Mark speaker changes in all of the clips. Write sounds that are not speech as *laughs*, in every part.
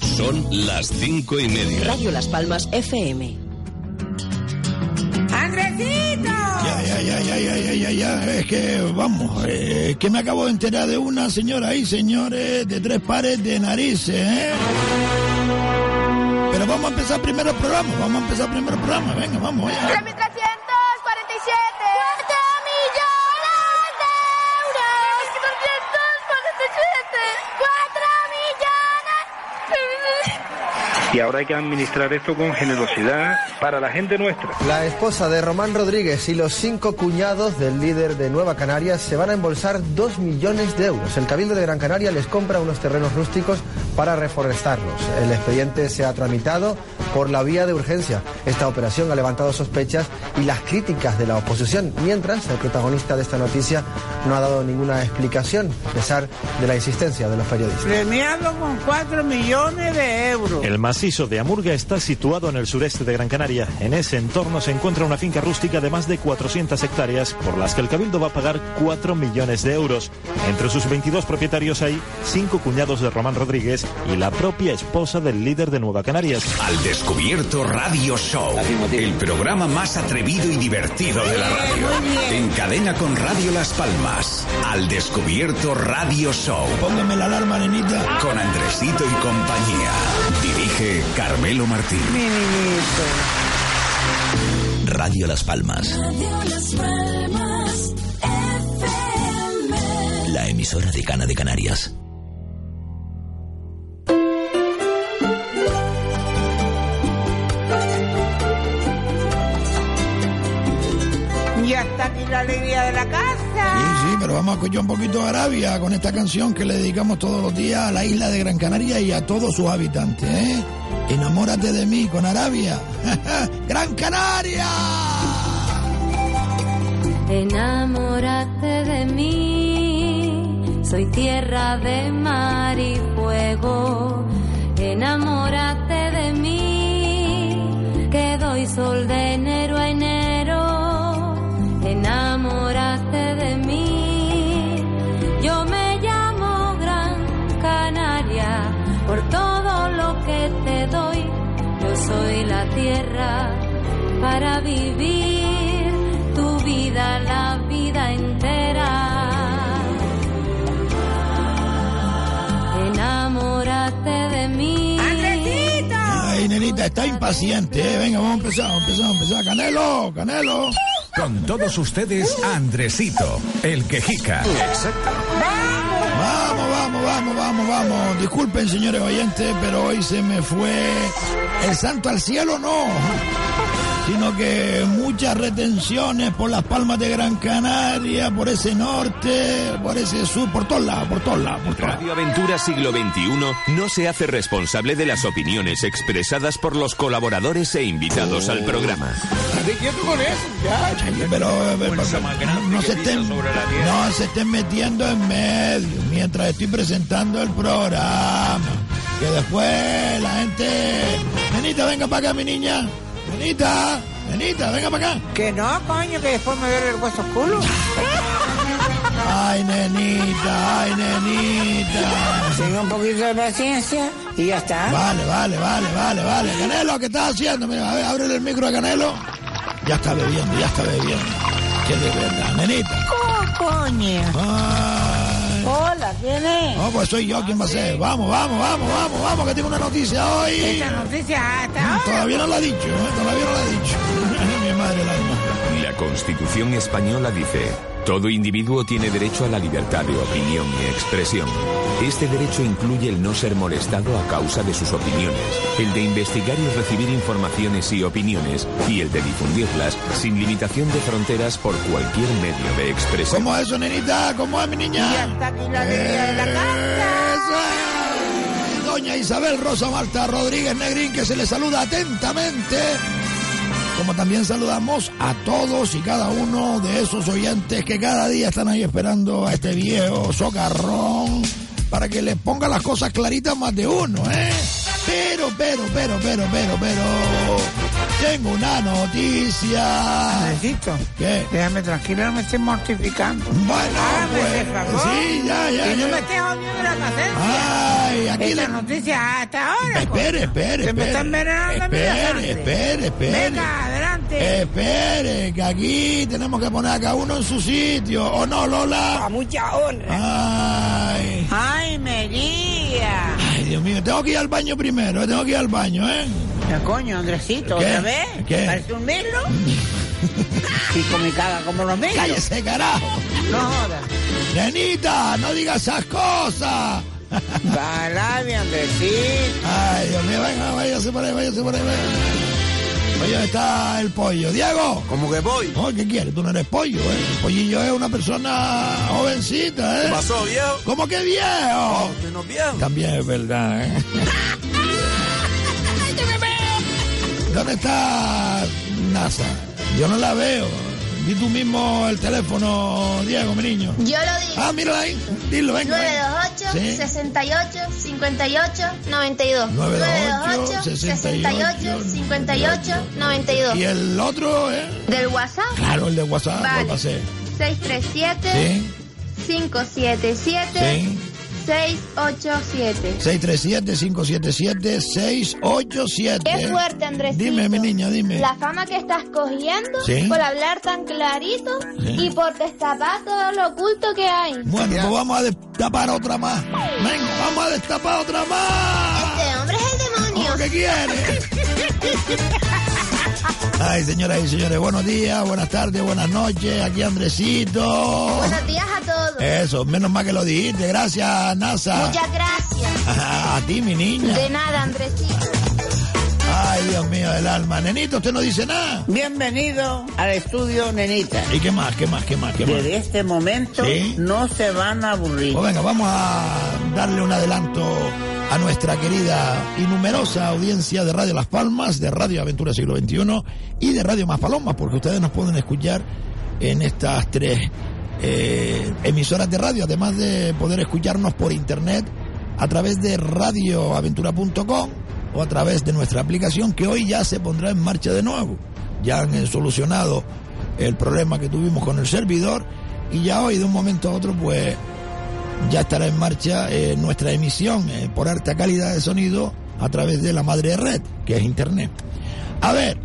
Speaker 1: Son las cinco y media.
Speaker 2: Radio Las Palmas FM.
Speaker 3: ¡Andresito!
Speaker 4: Ya, ya, ya, ya, ya, ya, ya, ya. Es que, vamos, eh, es que me acabo de enterar de una señora ahí, señores, de tres pares de narices, ¿eh? Pero vamos a empezar primero el programa, vamos a empezar primero el programa, venga, vamos, ya.
Speaker 5: Y ahora hay que administrar esto con generosidad para la gente nuestra.
Speaker 6: La esposa de Román Rodríguez y los cinco cuñados del líder de Nueva Canarias se van a embolsar dos millones de euros. El Cabildo de Gran Canaria les compra unos terrenos rústicos para reforestarlos. El expediente se ha tramitado por la vía de urgencia. Esta operación ha levantado sospechas y las críticas de la oposición, mientras el protagonista de esta noticia no ha dado ninguna explicación, a pesar de la insistencia de los periodistas.
Speaker 7: Premiado con 4 millones de euros.
Speaker 8: El macizo de Amurga está situado en el sureste de Gran Canaria. En ese entorno se encuentra una finca rústica de más de 400 hectáreas, por las que el Cabildo va a pagar 4 millones de euros. Entre sus 22 propietarios hay cinco cuñados de Román Rodríguez y la propia esposa del líder de Nueva Canarias.
Speaker 1: Al Descubierto Radio Show. El programa más atrevido y divertido de la radio. En cadena con Radio Las Palmas. Al Descubierto Radio Show.
Speaker 4: Póngame la alarma, nenita.
Speaker 1: Con Andresito y compañía. Dirige Carmelo Martín.
Speaker 7: Mi niñito.
Speaker 1: Radio Las Palmas. La emisora de Cana de Canarias.
Speaker 7: La alegría de la
Speaker 4: Sí,
Speaker 7: casa.
Speaker 4: sí, pero vamos a escuchar un poquito de Arabia con esta canción que le dedicamos todos los días a la isla de Gran Canaria y a todos sus habitantes, ¿eh? Enamórate de mí con Arabia. *laughs* ¡Gran Canaria!
Speaker 9: Enamórate de mí, soy tierra de mar y fuego. Enamórate de mí, que doy sol de enero. Soy la tierra para vivir tu vida, la vida entera. Enamórate de mí.
Speaker 4: Ay, nenita, está impaciente, ¿eh? Venga, vamos a empezar, vamos a empezar, vamos a empezar. Canelo, Canelo.
Speaker 1: Con todos ustedes, Andresito, el quejica. Exacto.
Speaker 4: Vamos, vamos, vamos, vamos, vamos. Disculpen, señores oyentes, pero hoy se me fue el santo al cielo, no. Sino que muchas retenciones por las palmas de Gran Canaria, por ese norte, por ese sur, por todos lados, por todos lados, por todos lados.
Speaker 10: Radio Aventura Siglo XXI no se hace responsable de las opiniones expresadas por los colaboradores e invitados al programa.
Speaker 4: Pero, eh, pero, no, se estén, no se estén metiendo en medio mientras estoy presentando el programa. Que después la gente... Nenita, venga para acá, mi niña. Nenita, nenita, venga para acá.
Speaker 7: Que no, coño, que después me duele el hueso culo.
Speaker 4: Ay, nenita, ay, nenita.
Speaker 7: Tenga un poquito de paciencia y ya está.
Speaker 4: Vale, vale, vale, vale, vale. Canelo, ¿qué estás haciendo? Mira, a ver, ábrele el micro a Canelo. Ya está bebiendo, ya está bebiendo. Que de verdad, nenita.
Speaker 7: Oh, coño. Hola, ¿quién es?
Speaker 4: No, pues soy yo quien va a ser. Vamos, vamos, vamos, vamos, vamos, que tengo una noticia hoy.
Speaker 7: Esta noticia hasta ahora.
Speaker 4: Todavía no la ha dicho, ¿eh? Todavía no la ha dicho. La alma.
Speaker 10: La Constitución española dice, todo individuo tiene derecho a la libertad de opinión y expresión. Este derecho incluye el no ser molestado a causa de sus opiniones, el de investigar y recibir informaciones y opiniones, y el de difundirlas sin limitación de fronteras por cualquier medio de expresión.
Speaker 4: ¿Cómo es eso, nenita? ¿Cómo es, mi niña?
Speaker 7: Y hasta aquí la alegría de la casa.
Speaker 4: Eso es. Doña Isabel Rosa Marta Rodríguez Negrín, que se le saluda atentamente. Como también saludamos a todos y cada uno de esos oyentes que cada día están ahí esperando a este viejo socarrón para que les ponga las cosas claritas más de uno, ¿eh? Pero, pero, pero, pero, pero, pero. Tengo una noticia.
Speaker 7: Necesito.
Speaker 4: ¿Qué?
Speaker 7: Déjame tranquilo, no me estés mortificando.
Speaker 4: Bueno,
Speaker 7: Hágame
Speaker 4: pues,
Speaker 7: ese favor.
Speaker 4: sí, ya, ya,
Speaker 7: Que no
Speaker 4: ya.
Speaker 7: me estés jodiendo la paciencia.
Speaker 4: Ay, aquí
Speaker 7: Esta
Speaker 4: le...
Speaker 7: noticia hasta ahora.
Speaker 4: Espere, espere,
Speaker 7: Se
Speaker 4: espere.
Speaker 7: me está envenenando a mí la
Speaker 4: Espere, espere, espere.
Speaker 7: Venga, adelante.
Speaker 4: Espere, que aquí tenemos que poner a cada uno en su sitio. ¿O no, Lola?
Speaker 7: A mucha honra.
Speaker 4: Ay.
Speaker 7: Ay, María.
Speaker 4: Dios mío, tengo que ir al baño primero, tengo que ir al baño, ¿eh?
Speaker 7: Ya, coño, Andresito,
Speaker 4: ¿Qué?
Speaker 7: ¿otra vez?
Speaker 4: ¿Qué?
Speaker 7: ¿Parece un mirlo? *laughs* y con mi cara como los mirlos.
Speaker 4: ¡Cállese, carajo!
Speaker 7: No jodas.
Speaker 4: Nenita, no digas esas cosas.
Speaker 7: Bala, mi *laughs* Andresito.
Speaker 4: Ay, Dios mío, venga, váyase por ahí, váyase por ahí. venga. Oye, ¿dónde está el pollo? ¿Diego?
Speaker 11: ¿Cómo que voy?
Speaker 4: Oh, ¿Qué quieres? Tú no eres pollo, ¿eh? El pollillo es una persona jovencita, ¿eh?
Speaker 11: ¿Qué pasó, viejo?
Speaker 4: ¿Cómo que viejo?
Speaker 11: Menos viejo.
Speaker 4: También es verdad, ¿eh? *laughs* ¿Dónde está NASA? Yo no la veo. Di tú mismo el teléfono, Diego, mi niño.
Speaker 3: Yo lo digo.
Speaker 4: Ah, mírala ahí. Dilo, venga. venga.
Speaker 3: 928
Speaker 4: Sí.
Speaker 3: 68 58 92.
Speaker 4: 928
Speaker 3: 68 58 92.
Speaker 4: Y el otro, ¿eh?
Speaker 3: Del WhatsApp
Speaker 4: Claro, el de WhatsApp,
Speaker 3: Vale.
Speaker 4: lo pasé.
Speaker 3: 637
Speaker 4: Sí,
Speaker 3: 577
Speaker 4: sí.
Speaker 3: 687.
Speaker 4: 637-577-687.
Speaker 3: Qué fuerte, Andresito.
Speaker 4: Dime, mi niña, dime.
Speaker 3: La fama que estás cogiendo
Speaker 4: Sí.
Speaker 3: por hablar tan clarito
Speaker 4: Sí.
Speaker 3: y por destapar todo lo oculto que hay.
Speaker 4: Bueno, pues vamos a destapar otra más. Venga, vamos a destapar otra más.
Speaker 3: Este hombre es el demonio.
Speaker 4: ¿Cómo que quiere? *laughs* Ay, señoras y señores, buenos días, buenas tardes, buenas noches. Aquí Andresito.
Speaker 3: Buenos días a todos.
Speaker 4: Eso, menos mal que lo dijiste. Gracias, NASA.
Speaker 3: Muchas gracias. *laughs*
Speaker 4: A ti, mi niña.
Speaker 3: De nada, Andresito.
Speaker 4: Ay, Dios mío del alma. Nenito, usted no dice nada.
Speaker 7: Bienvenido al estudio, nenita.
Speaker 4: ¿Y qué más, qué más, qué más, qué más?
Speaker 7: Desde este momento
Speaker 4: Sí.
Speaker 7: no se van a aburrir.
Speaker 4: Pues venga, vamos a darle un adelanto a nuestra querida y numerosa audiencia de Radio Las Palmas, de Radio Aventura Siglo XXI y de Radio Más Palomas, porque ustedes nos pueden escuchar en estas tres eh, emisoras de radio, además de poder escucharnos por internet a través de radioaventura.com o a través de nuestra aplicación que hoy ya se pondrá en marcha de nuevo. Ya han eh, solucionado el problema que tuvimos con el servidor y ya hoy de un momento a otro pues ya estará en marcha eh, nuestra emisión eh, por alta calidad de sonido a través de la madre red, que es internet. A ver,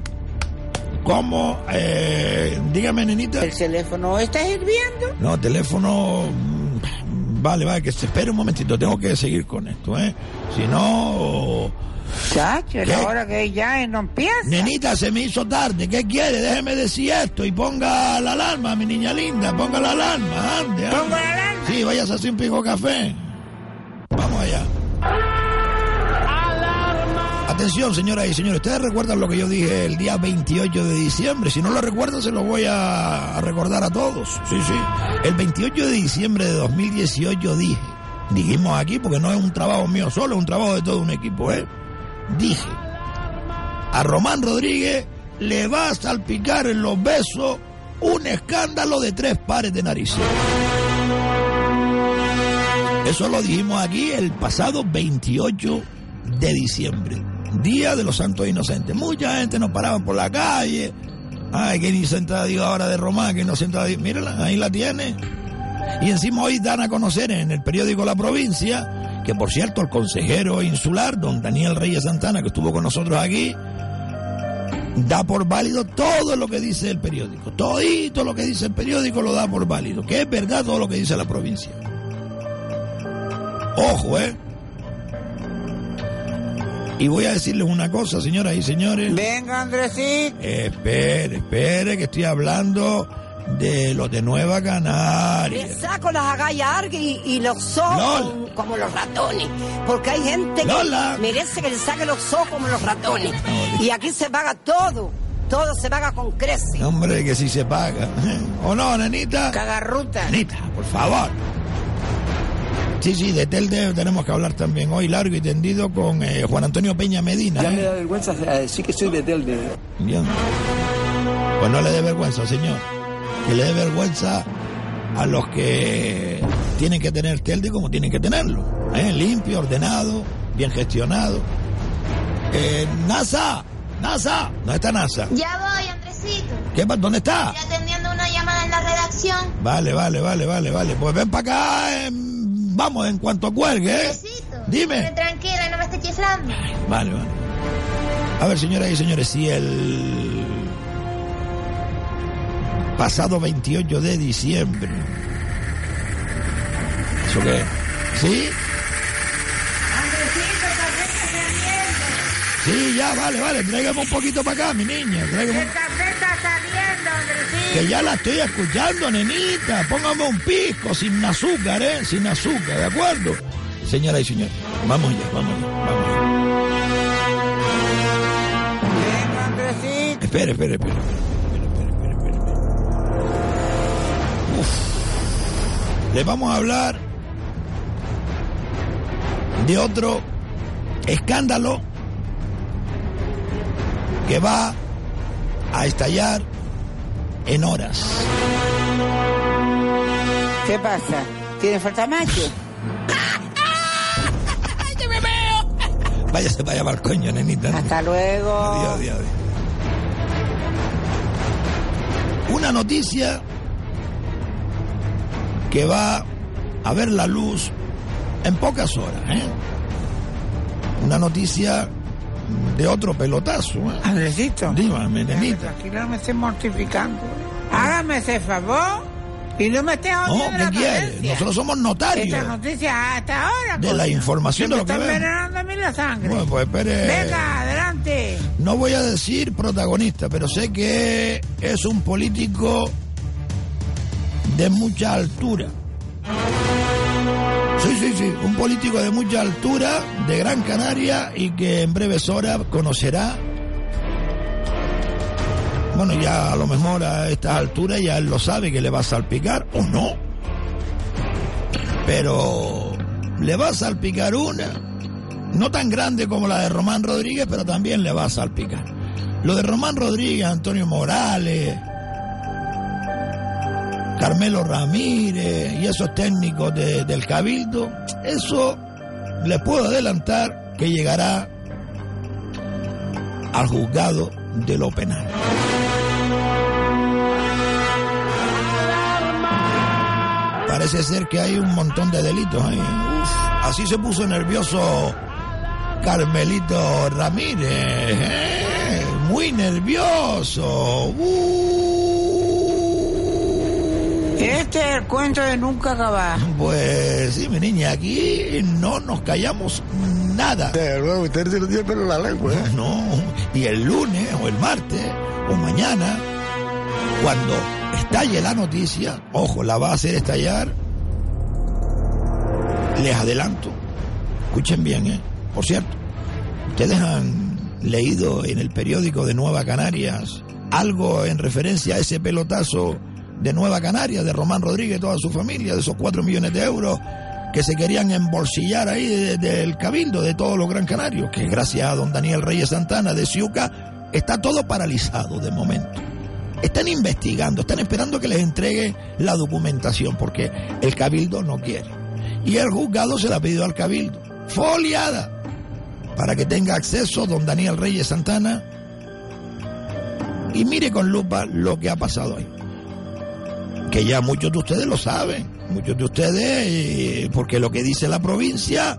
Speaker 4: ¿cómo? Eh, dígame, nenita.
Speaker 7: ¿El teléfono está hirviendo?
Speaker 4: No, teléfono. mm, Vale, vale, que se espere un momentito, tengo que seguir con esto, ¿eh? Si no.
Speaker 7: Chacho,
Speaker 4: ¿Qué?
Speaker 7: la hora que ya no empieza.
Speaker 4: Nenita, se me hizo tarde, ¿qué quiere? Déjeme decir esto y ponga la alarma, mi niña linda, ponga la alarma, ande, ande.
Speaker 7: ¿Pongo la alarma?
Speaker 4: Sí, vayas a hacer un pico café. Vamos allá. Atención, señoras y señores, ustedes recuerdan lo que yo dije el día 28 de diciembre. Si no lo recuerdan, se lo voy a, a recordar a todos. Sí, sí. El 28 de diciembre de 2018 dije, dijimos aquí, porque no es un trabajo mío solo, es un trabajo de todo un equipo, ¿eh? Dije, a Román Rodríguez le va a salpicar en los besos un escándalo de tres pares de narices. Eso lo dijimos aquí el pasado 28 de diciembre, Día de los Santos Inocentes. Mucha gente nos paraba por la calle. Ay, qué inocente digo ahora de Román, qué inocente digo. Mírala, ahí la tiene. Y encima hoy dan a conocer en el periódico La Provincia que, por cierto, el consejero insular, don Daniel Reyes Santana, que estuvo con nosotros aquí, da por válido todo lo que dice el periódico. Todito lo que dice el periódico lo da por válido. Que es verdad todo lo que dice la provincia. Ojo, ¿eh? Y voy a decirles una cosa, señoras y señores.
Speaker 7: Venga, Andresito.
Speaker 4: Espere, espere, que estoy hablando de los de Nueva Canaria.
Speaker 12: Le saco las agallas y, y los ojos como los ratones. Porque hay gente
Speaker 4: Lola.
Speaker 12: que merece que le saque los ojos como los ratones. Y aquí se paga todo. Todo se paga con creces.
Speaker 4: Hombre, que si se paga. ¿O no, nenita?
Speaker 7: Cagarruta.
Speaker 4: Nenita, por favor. Sí, sí, de Telde tenemos que hablar también hoy largo y tendido con eh, Juan Antonio Peña Medina.
Speaker 13: Ya
Speaker 4: ¿eh?
Speaker 13: me da vergüenza decir que soy de Telde.
Speaker 4: Bien. Pues no le dé vergüenza, señor. Que le dé vergüenza a los que tienen que tener Telde como tienen que tenerlo. ¿eh? Limpio, ordenado, bien gestionado. Eh, NASA, NASA, ¿dónde está NASA?
Speaker 3: Ya voy, Andresito.
Speaker 4: ¿Qué, ¿Dónde está?
Speaker 3: Estoy atendiendo una llamada en la redacción.
Speaker 4: Vale, vale, vale, vale, vale. Pues ven para acá, em, vamos, en cuanto cuelgue, ¿eh?
Speaker 3: Andresito.
Speaker 4: Dime.
Speaker 3: Tranquila, no me estés chiflando.
Speaker 4: Vale, vale. A ver, señoras y señores, si el pasado 28 de diciembre. ¿Eso qué? ¿Sí? Sí, ya, vale, vale. Tráigame un poquito para acá, mi niña. tráigame un-
Speaker 7: café está saliendo, Andresito.
Speaker 4: Que ya la estoy escuchando, nenita. Póngame un pisco sin azúcar, ¿eh? Sin azúcar, ¿de acuerdo? Señoras y señores, vamos ya, vamos ya, vamos ya.
Speaker 7: Venga, Andresito.
Speaker 4: Espere, espere, espere. espere, espere, Uf. Le vamos a hablar de otro escándalo que va a estallar en horas.
Speaker 7: ¿Qué pasa? ¿Tiene falta macho? *laughs*
Speaker 4: Váyase para allá para el coño, nenita.
Speaker 7: Hasta luego.
Speaker 4: Adiós, adiós, adiós. Una noticia que va a ver la luz en pocas horas, ¿eh? Una noticia de otro pelotazo, ¿eh?
Speaker 7: Andresito.
Speaker 4: Dígame, nenita.
Speaker 7: Tranquilo, no me estés mortificando. Hágame ese favor y no me estés
Speaker 4: No, ¿qué
Speaker 7: la
Speaker 4: quiere?
Speaker 7: paciencia.
Speaker 4: Nosotros somos notarios.
Speaker 7: Esta noticia hasta ahora.
Speaker 4: De la información de
Speaker 7: me
Speaker 4: lo que
Speaker 7: está
Speaker 4: vemos.
Speaker 7: envenenando a mí la sangre.
Speaker 4: Bueno, pues espere.
Speaker 7: Venga, adelante.
Speaker 4: No voy a decir protagonista, pero sé que es un político de mucha altura. Sí, sí, sí, un político de mucha altura, de Gran Canaria y que en breves horas conocerá. Bueno, ya a lo mejor a estas alturas ya él lo sabe que le va a salpicar o no. Pero le va a salpicar una no tan grande como la de Román Rodríguez, pero también le va a salpicar. Lo de Román Rodríguez, Antonio Morales, Carmelo Ramírez y esos técnicos de- del Cabildo, eso les puedo adelantar que llegará al juzgado de lo penal. Parece ser que hay un montón de delitos ahí. Uf, así se puso nervioso Carmelito Ramírez. ¿eh? Muy nervioso. Uh.
Speaker 7: Este es el cuento de nunca acabar.
Speaker 4: Pues sí, mi niña, aquí no nos callamos nada.
Speaker 11: luego usted se lo tiene pelo en la lengua. ¿eh?
Speaker 4: No, y el lunes o el martes o mañana, cuando estalle la noticia, ojo, la va a hacer estallar, les adelanto, escuchen bien, ¿eh? Por cierto, ustedes han leído en el periódico de Nueva Canarias algo en referencia a ese pelotazo de Nueva Canarias, de Román Rodríguez toda su familia, de esos cuatro millones de euros que se querían embolsillar ahí de- del cabildo de todos los Gran Canarios, que gracias a don Daniel Reyes Santana de Ciuca está todo paralizado de momento. Están investigando, están esperando que les entregue la documentación, porque el cabildo no quiere. Y el juzgado se la ha pedido al cabildo, foliada, para que tenga acceso don Daniel Reyes Santana y mire con lupa lo que ha pasado ahí. Que ya muchos de ustedes lo saben, muchos de ustedes, porque lo que dice la provincia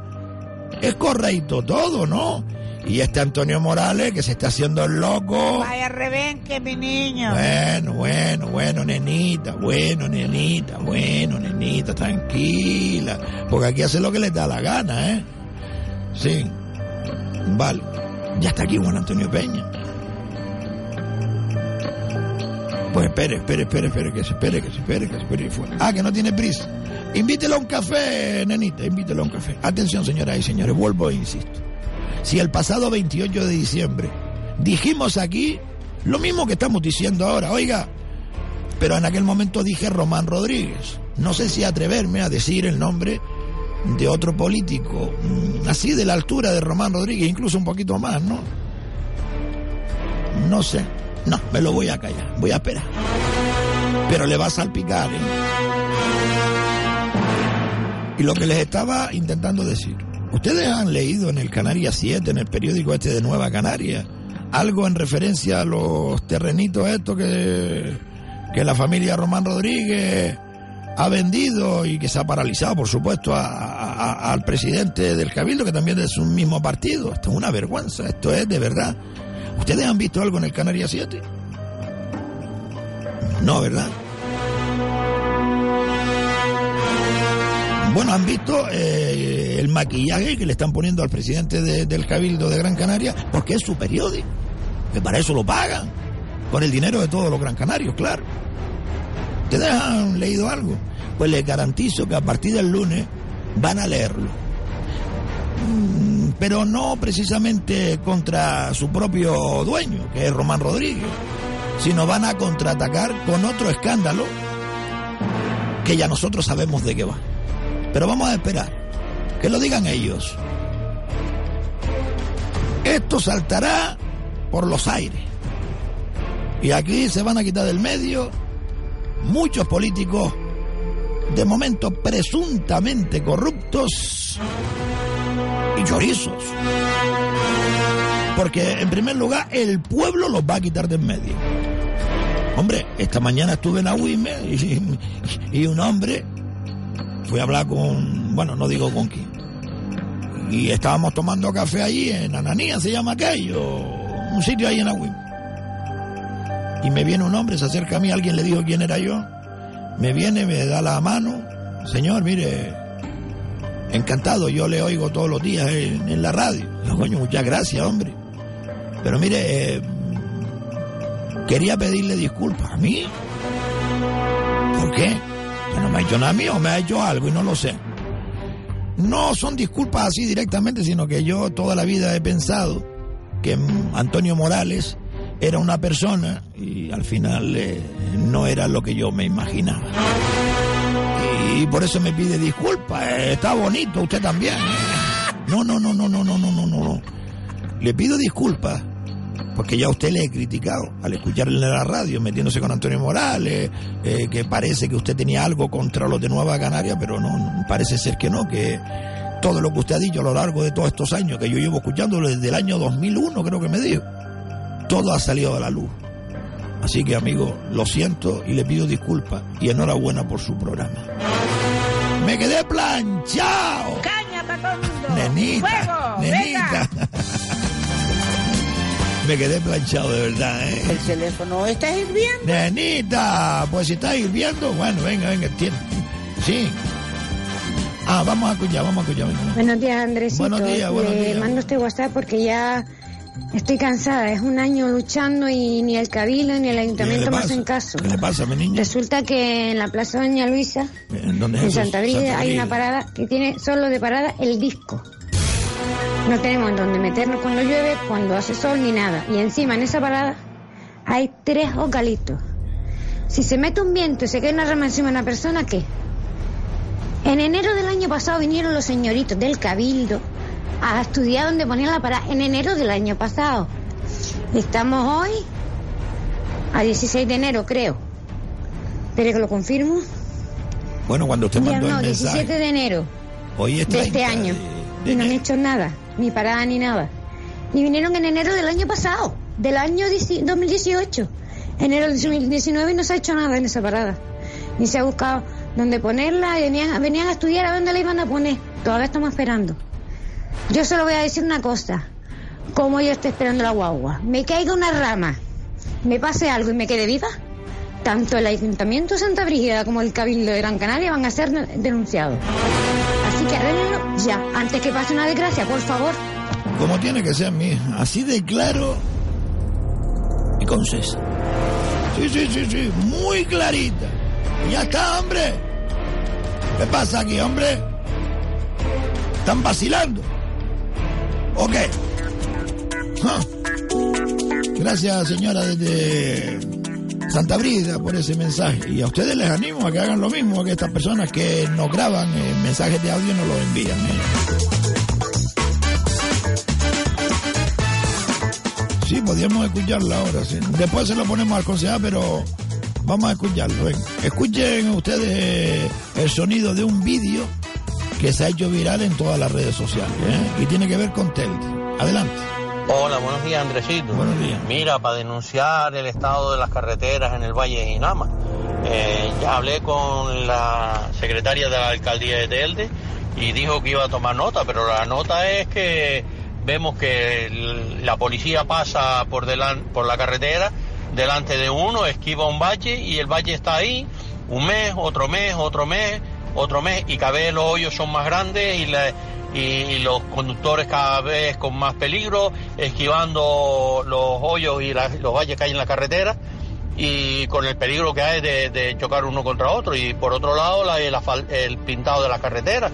Speaker 4: es correcto todo, ¿no? Y este Antonio Morales que se está haciendo el loco.
Speaker 7: Vaya rebenque, mi niño.
Speaker 4: Bueno, bueno, bueno, nenita, bueno, nenita, bueno, nenita, tranquila. Porque aquí hace lo que le da la gana, ¿eh? Sí. Vale. Ya está aquí Juan Antonio Peña. Pues espere, espere, espere, espere, que se espere, que se espere, que se espere. y fuera. Ah, que no tiene prisa. Invítelo a un café, nenita, invítelo a un café. Atención, señoras y señores, vuelvo e insisto. Si el pasado 28 de diciembre dijimos aquí lo mismo que estamos diciendo ahora, oiga, pero en aquel momento dije Román Rodríguez. No sé si atreverme a decir el nombre de otro político, mm, así de la altura de Román Rodríguez, incluso un poquito más, ¿no? No sé. No, me lo voy a callar, voy a esperar. Pero le va a salpicar, ¿eh? Y lo que les estaba intentando decir, ustedes han leído en el Canarias 7, en el periódico este de Nueva Canaria, algo en referencia a los terrenitos estos que, que la familia Román Rodríguez ha vendido y que se ha paralizado, por supuesto, al presidente del Cabildo, que también es un mismo partido. Esto es una vergüenza, esto es de verdad. ¿Ustedes han visto algo en el Canarias 7? No, ¿verdad? Bueno, han visto eh, el maquillaje que le están poniendo al presidente de- del Cabildo de Gran Canaria, porque es su periódico, que para eso lo pagan, con el dinero de todos los gran canarios, claro. ¿Ustedes han leído algo? Pues les garantizo que a partir del lunes van a leerlo. Pero no precisamente contra su propio dueño, que es Román Rodríguez, sino van a contraatacar con otro escándalo que ya nosotros sabemos de qué va. Pero vamos a esperar, que lo digan ellos. Esto saltará por los aires. Y aquí se van a quitar del medio muchos políticos, de momento presuntamente corruptos chorizos. Porque en primer lugar el pueblo los va a quitar del medio. Hombre, esta mañana estuve en Agüime y, *laughs* y un hombre, fui a hablar con, bueno, no digo con quién, y estábamos tomando café allí en Ananía, se llama aquello, un sitio ahí en Agüime. Y me viene un hombre, se acerca a mí, alguien le dijo quién era yo, me viene, me da la mano, señor, mire, encantado, yo le oigo todos los días en, la radio. Coño, muchas gracias, hombre. Pero mire, eh, quería pedirle disculpas a mí. ¿Por qué? Que no me ha hecho nada a mí o me ha hecho algo y no lo sé. No son disculpas así directamente, sino que yo toda la vida he pensado que Antonio Morales era una persona y al final eh, no era lo que yo me imaginaba. Y por eso me pide disculpas. Eh, Está bonito, usted también. eh. No, no, no, no, no, no, no, no, no. Le pido disculpas porque ya usted le he criticado al escucharle en la radio metiéndose con Antonio Morales, eh, que parece que usted tenía algo contra los de Nueva Canaria, pero no, parece ser que no, que todo lo que usted ha dicho a lo largo de todos estos años, que yo llevo escuchándolo desde el año 2001, creo que me dijo, todo ha salido a la luz. Así que, amigo, lo siento y le pido disculpas y enhorabuena por su programa. Me quedé planchado.
Speaker 7: ¡Caña, Pacondo!
Speaker 4: Nenita,
Speaker 7: ¡Fuego!
Speaker 4: nenita. *laughs* Me quedé planchado de verdad, ¿eh?
Speaker 7: El teléfono está hirviendo.
Speaker 4: Nenita, pues si está hirviendo, bueno, venga, venga, entiendo. Sí. Ah, vamos a escuchar, vamos a escuchar. venga.
Speaker 14: Buenos días, Andresito.
Speaker 4: Buenos días, buenos
Speaker 14: Le
Speaker 4: días.
Speaker 14: mando este WhatsApp porque ya estoy cansada. Es un año luchando y ni el Cabildo ni el Ayuntamiento me hacen caso.
Speaker 4: ¿Qué le pasa, mi niña?
Speaker 14: Resulta que en la Plaza Doña Luisa,
Speaker 4: ¿En dónde es
Speaker 14: en? Santa Brida, hay una parada que tiene solo de parada el disco. No tenemos en dónde meternos cuando llueve, cuando hace sol ni nada. Y encima en esa parada hay tres eucaliptos. Si se mete un viento y se cae una rama encima de una persona, ¿qué? En enero del año pasado vinieron los señoritos del Cabildo a estudiar dónde ponían la parada. En enero del año pasado. Estamos hoy a 16 de enero, creo. Pero que lo confirmo.
Speaker 4: Bueno, cuando usted mandó
Speaker 14: no,
Speaker 4: el
Speaker 14: 17
Speaker 4: mensaje.
Speaker 14: de enero
Speaker 4: Hoy es
Speaker 14: de este
Speaker 4: 30
Speaker 14: año.
Speaker 4: de
Speaker 14: Y no han hecho nada, ni parada ni nada. Y vinieron en enero del año pasado, del año 10 2018. Enero del 2019 y no se ha hecho nada en esa parada. Ni se ha buscado dónde ponerla, y venían, venían a estudiar a dónde la iban a poner. Todavía estamos esperando. Yo solo voy a decir una cosa. Como yo estoy esperando la guagua, me caiga una rama, me pase algo y me quede viva, tanto el Ayuntamiento de Santa Brígida como el Cabildo de Gran Canaria van a ser denunciados. Así que arréglenlo ya, antes que pase una desgracia, por favor.
Speaker 4: Como tiene que ser, mi. Así de claro y concisa. Sí, sí, sí, sí. Muy clarita. Ya está, hombre. ¿Qué pasa aquí, hombre? ¿Están vacilando? ¿O qué? Ah. Gracias, señora, desde Santa Brida, por ese mensaje. Y a ustedes les animo a que hagan lo mismo, a que estas personas que nos graban eh, mensajes de audio nos los envían. ¿eh? Sí, podríamos escucharlo ahora. Después se lo ponemos al concejal, pero vamos a escucharlo. Escuchen ustedes el sonido de un vídeo que se ha hecho viral en todas las redes sociales ¿eh? y tiene que ver con Telde. Adelante.
Speaker 15: Hola buenos días, Andresito.
Speaker 4: Buenos días.
Speaker 15: Mira, para denunciar el estado de las carreteras en el Valle de Inama, eh, ya hablé con la secretaria de la alcaldía de Telde y dijo que iba a tomar nota, pero la nota es que vemos que la policía pasa por, delan- por la carretera delante de uno, esquiva un valle y el valle está ahí un mes, otro mes, otro mes, otro mes y cada vez los hoyos son más grandes y, y- los conductores cada vez con más peligro, esquivando los hoyos y la- los valles que hay en la carretera y con el peligro que hay de, chocar uno contra otro y por otro lado el pintado de la carretera.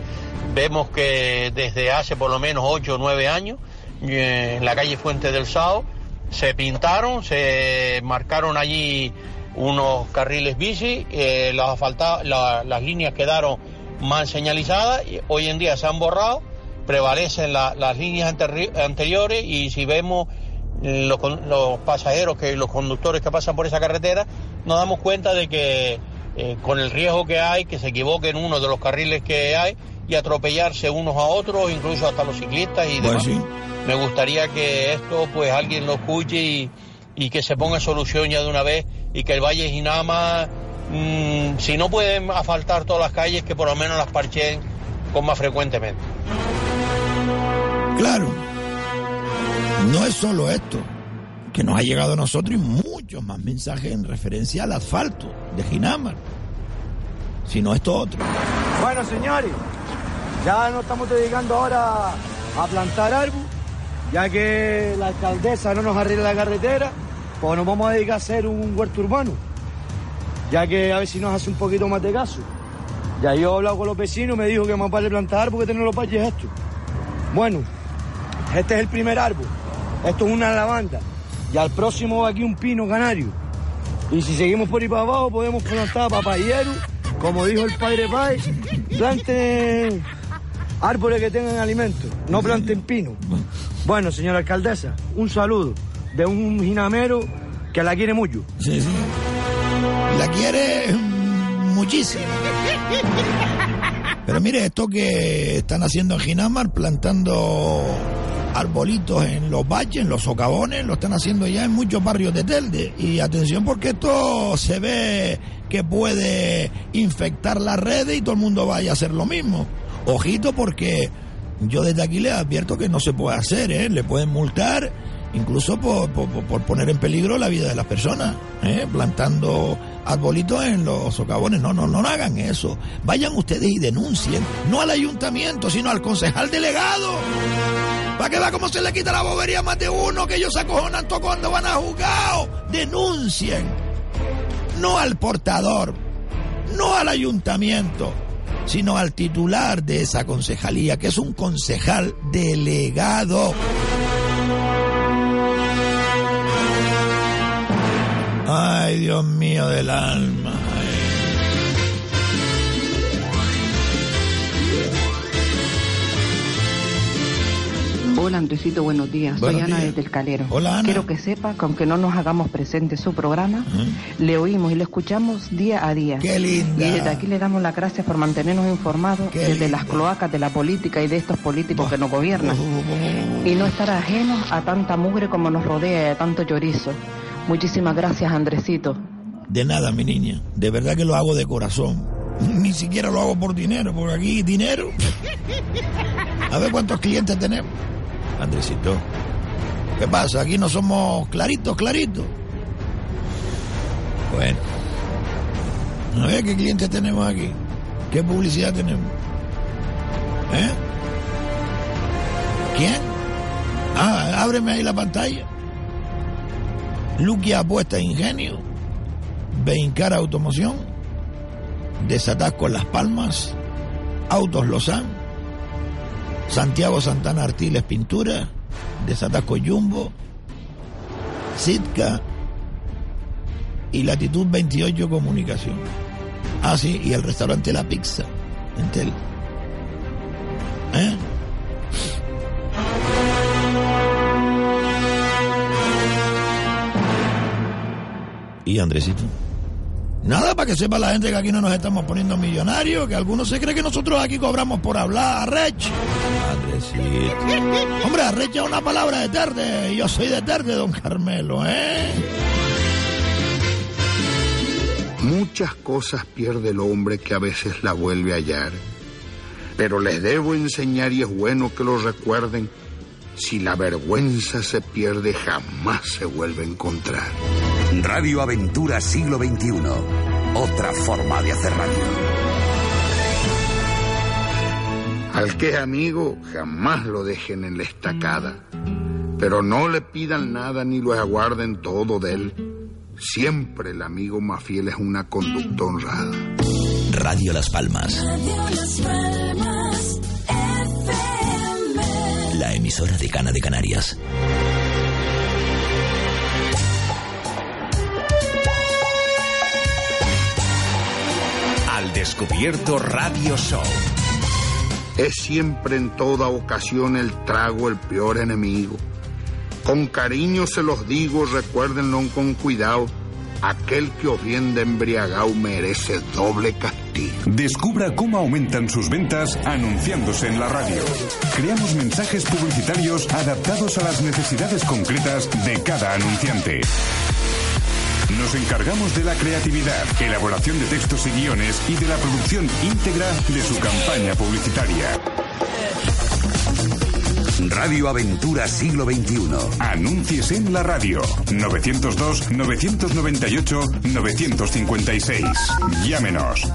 Speaker 15: Vemos que desde hace por lo menos 8 o 9 años eh, en la calle Fuente del Sao se pintaron, se marcaron allí unos carriles bici, eh, las, asfalta- la- las líneas quedaron mal señalizadas, y hoy en día se han borrado, prevalecen la- las líneas anteri- anteriores y si vemos eh, los, los pasajeros, que los conductores que pasan por esa carretera, nos damos cuenta de que eh, con el riesgo que hay, que se equivoquen uno de los carriles que hay y atropellarse unos a otros, incluso hasta los ciclistas y
Speaker 4: Pues
Speaker 15: demás.
Speaker 4: sí.
Speaker 15: Me gustaría que esto pues alguien lo escuche y, y que se ponga solución ya de una vez y que el Valle de Jinama, mm, si no pueden asfaltar todas las calles, que por lo menos las parcheen con más frecuentemente.
Speaker 4: Claro. No es solo esto, que nos ha llegado a nosotros y muchos más mensajes en referencia al asfalto de Ginamar, sino esto otro.
Speaker 16: Bueno, señores, ya nos estamos dedicando ahora a plantar árbol, ya que la alcaldesa no nos arregla la carretera, pues nos vamos a dedicar a hacer un huerto urbano, ya que a ver si nos hace un poquito más de caso. Ya yo he hablado con los vecinos, me dijo que más vale plantar árbol que tener los valles estos. Bueno, este es el primer árbol, esto es una lavanda, y al próximo va aquí un pino canario. Y si seguimos por ahí para abajo, podemos plantar papayero, como dijo el padre Pai, planten árboles que tengan alimento, no planten pino. Bueno, señora alcaldesa, un saludo de un jinamero que la quiere mucho.
Speaker 4: Sí, sí. La quiere muchísimo. Pero mire, esto que están haciendo en Ginamar, plantando arbolitos en los valles, en los socavones, lo están haciendo ya en muchos barrios de Telde. Y atención porque esto se ve que puede infectar las redes y todo el mundo vaya a hacer lo mismo. Ojito porque yo desde aquí le advierto que no se puede hacer, ¿eh? Le pueden multar incluso por, por- por poner en peligro la vida de las personas, ¿eh? plantando arbolitos en los socavones. No, no, no hagan eso. Vayan ustedes y denuncien, no al ayuntamiento, sino al concejal delegado. Para que vea cómo se le quita la bobería a más de uno, que ellos se acojonan todo cuando van a jugar. Denuncien. No al portador, no al ayuntamiento, sino al titular de esa concejalía, que es un concejal delegado. Ay, Dios mío del alma.
Speaker 17: Hola Andresito, buenos días.
Speaker 4: Buenos
Speaker 17: Soy Ana
Speaker 4: días.
Speaker 17: desde el Calero.
Speaker 4: Hola, Ana.
Speaker 17: Quiero que sepa que aunque no nos hagamos presente en su programa, le oímos y le escuchamos día a día.
Speaker 4: Qué linda.
Speaker 17: Y desde aquí le damos las gracias por mantenernos informados
Speaker 4: Qué
Speaker 17: desde
Speaker 4: linda.
Speaker 17: las cloacas de la política y de estos políticos que nos gobiernan. Y no estar ajenos a tanta mugre como nos rodea y a tanto llorizo. Muchísimas gracias, Andresito.
Speaker 4: De nada, mi niña. De verdad que lo hago de corazón. *laughs* Ni siquiera lo hago por dinero, porque aquí dinero. *laughs* A ver cuántos clientes tenemos. Andresito. ¿Qué pasa? Aquí no somos claritos, claritos. Bueno. A ver qué clientes tenemos aquí. ¿Qué publicidad tenemos? ¿Eh? ¿Quién? Ah, ábreme ahí la pantalla. Luquia Apuesta Ingenio. Beincar Automoción. Desatasco Las Palmas. Autos Lozán. Santiago Santana Artiles Pintura. Desatasco Jumbo. Sitka. Y Latitud 28 Comunicación. Ah, sí, y el restaurante La Pizza. En Tel. ¿Eh? Y Andresito. Nada para que sepa la gente que aquí no nos estamos poniendo millonarios, que algunos se creen que nosotros aquí cobramos por hablar, Rech. Andresito. Hombre, arrecha una palabra de tarde. Yo soy de tarde, don Carmelo, ¿eh?
Speaker 11: Muchas cosas pierde el hombre que a veces la vuelve a hallar. Pero les debo enseñar y es bueno que lo recuerden. Si la vergüenza se pierde, jamás se vuelve a encontrar.
Speaker 1: Radio Aventura Siglo XXI. Otra forma de hacer radio.
Speaker 11: Al que es amigo, jamás lo dejen en la estacada. Pero no le pidan nada ni lo aguarden todo de él. Siempre el amigo más fiel es una conducta honrada.
Speaker 1: Radio Las Palmas. La emisora de Cana de Canarias. Al descubierto Radio Show.
Speaker 11: Es siempre en toda ocasión el trago el peor enemigo. Con cariño se los digo, recuérdenlo con cuidado. Aquel que ofende embriagado merece doble castigo.
Speaker 18: Descubra cómo aumentan sus ventas anunciándose en la radio. Creamos mensajes publicitarios adaptados a las necesidades concretas de cada anunciante. Nos encargamos de la creatividad, elaboración de textos y guiones y de la producción íntegra de su campaña publicitaria.
Speaker 1: Radio Aventura Siglo XXI.
Speaker 18: Anuncies en la radio. 902-998-956. Llámenos.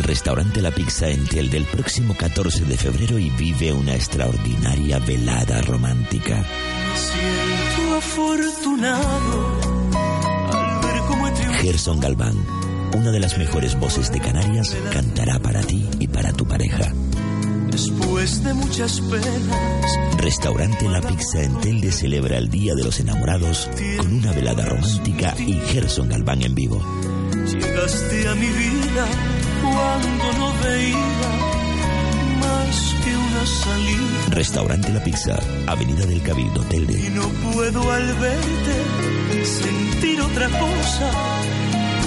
Speaker 1: Al restaurante La Pizza en Tiel del próximo 14 de febrero y vive una extraordinaria velada romántica.
Speaker 19: Siento afortunado al ver cómo he
Speaker 1: Gerson Galván, una de las mejores voces de Canarias, cantará para ti y para tu pareja.
Speaker 19: Después de muchas penas,
Speaker 1: Restaurante La Pizza en Telde celebra el Día de los Enamorados con una velada romántica y Gerson Galván en vivo.
Speaker 19: llegaste a mi vida cuando no veía más que una salida.
Speaker 1: Restaurante La Pizza, Avenida del Cabildo, Telde.
Speaker 19: Y no puedo al verte sentir otra cosa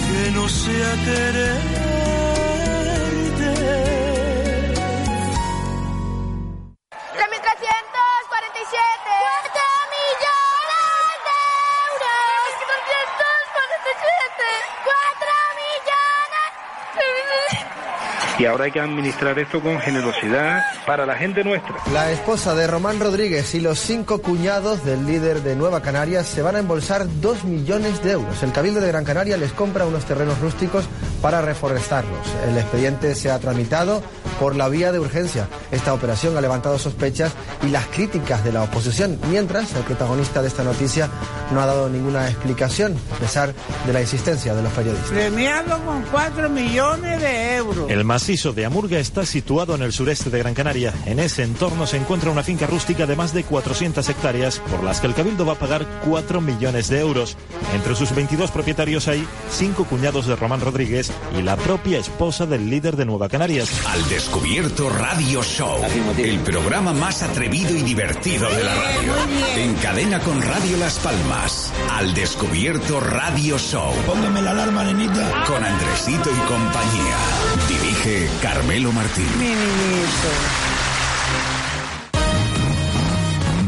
Speaker 19: que no sea quererte.
Speaker 5: Ahora hay que administrar esto con generosidad para la gente nuestra.
Speaker 6: La esposa de Román Rodríguez y los cinco cuñados del líder de Nueva Canarias se van a embolsar dos millones de euros. El Cabildo de Gran Canaria les compra unos terrenos rústicos para reforestarlos. El expediente se ha tramitado por la vía de urgencia. Esta operación ha levantado sospechas y las críticas de la oposición, mientras el protagonista de esta noticia no ha dado ninguna explicación, a pesar de la insistencia de los periodistas.
Speaker 7: Premiado con 4 millones de euros.
Speaker 8: El macizo de Amurga está situado en el sureste de Gran Canaria. En ese entorno se encuentra una finca rústica de más de 400 hectáreas, por las que el Cabildo va a pagar 4 millones de euros. Entre sus 22 propietarios hay cinco cuñados de Román Rodríguez y la propia esposa del líder de Nueva Canarias.
Speaker 1: Al Descubierto Radio Show, el programa más atrevido y divertido de la radio. En cadena con Radio Las Palmas. Al Descubierto Radio Show.
Speaker 4: Póngame la alarma, nenita.
Speaker 1: Con Andresito y compañía. Dirige Carmelo Martín.
Speaker 7: Mi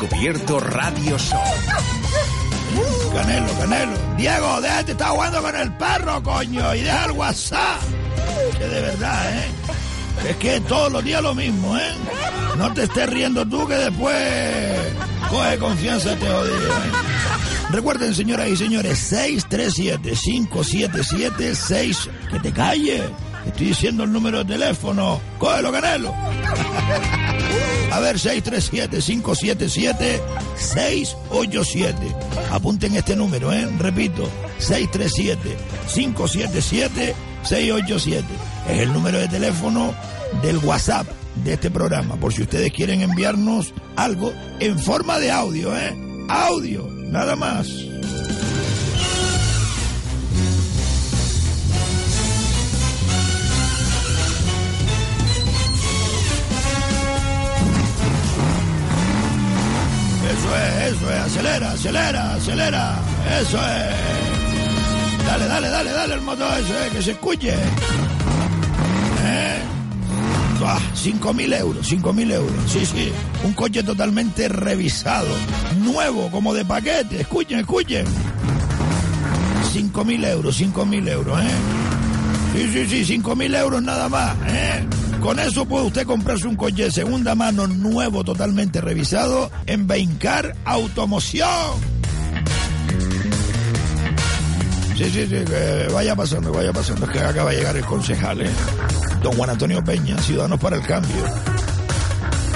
Speaker 1: Descubierto Radio Show.
Speaker 4: Canelo, Canelo. Diego, déjate estar jugando con el perro, coño, y deja el WhatsApp. Que de verdad, ¿eh? Es que todos los días lo mismo, ¿eh? No te estés riendo tú que después coge confianza te jodido, ¿eh? Recuerden, señoras y señores, 637-577-6... Que te calle. Estoy diciendo el número de teléfono. Cógelo, Canelo. A ver, 637-577-687. Apunten este número, ¿eh? Repito, 637-577-687. Es el número de teléfono del WhatsApp de este programa, por si ustedes quieren enviarnos algo en forma de audio, ¿eh? Audio, nada más. Acelera, acelera, acelera, eso es. Dale, dale, dale, dale el motor, eso es, que se escuche. ¿Eh? Ah, 5 mil euros, 5 mil euros, sí, sí. Un coche totalmente revisado, nuevo, como de paquete, escuchen, escuchen. 5 mil euros, 5 mil euros, ¿eh? Sí, sí, sí, 5 mil euros nada más, ¿eh? Con eso puede usted comprarse un coche de segunda mano nuevo, totalmente revisado, en Beincar Automoción. Sí, sí, sí, vaya pasando, vaya pasando. Es que acaba de llegar el concejal, ¿eh? Don Juan Antonio Peña, Ciudadanos para el Cambio.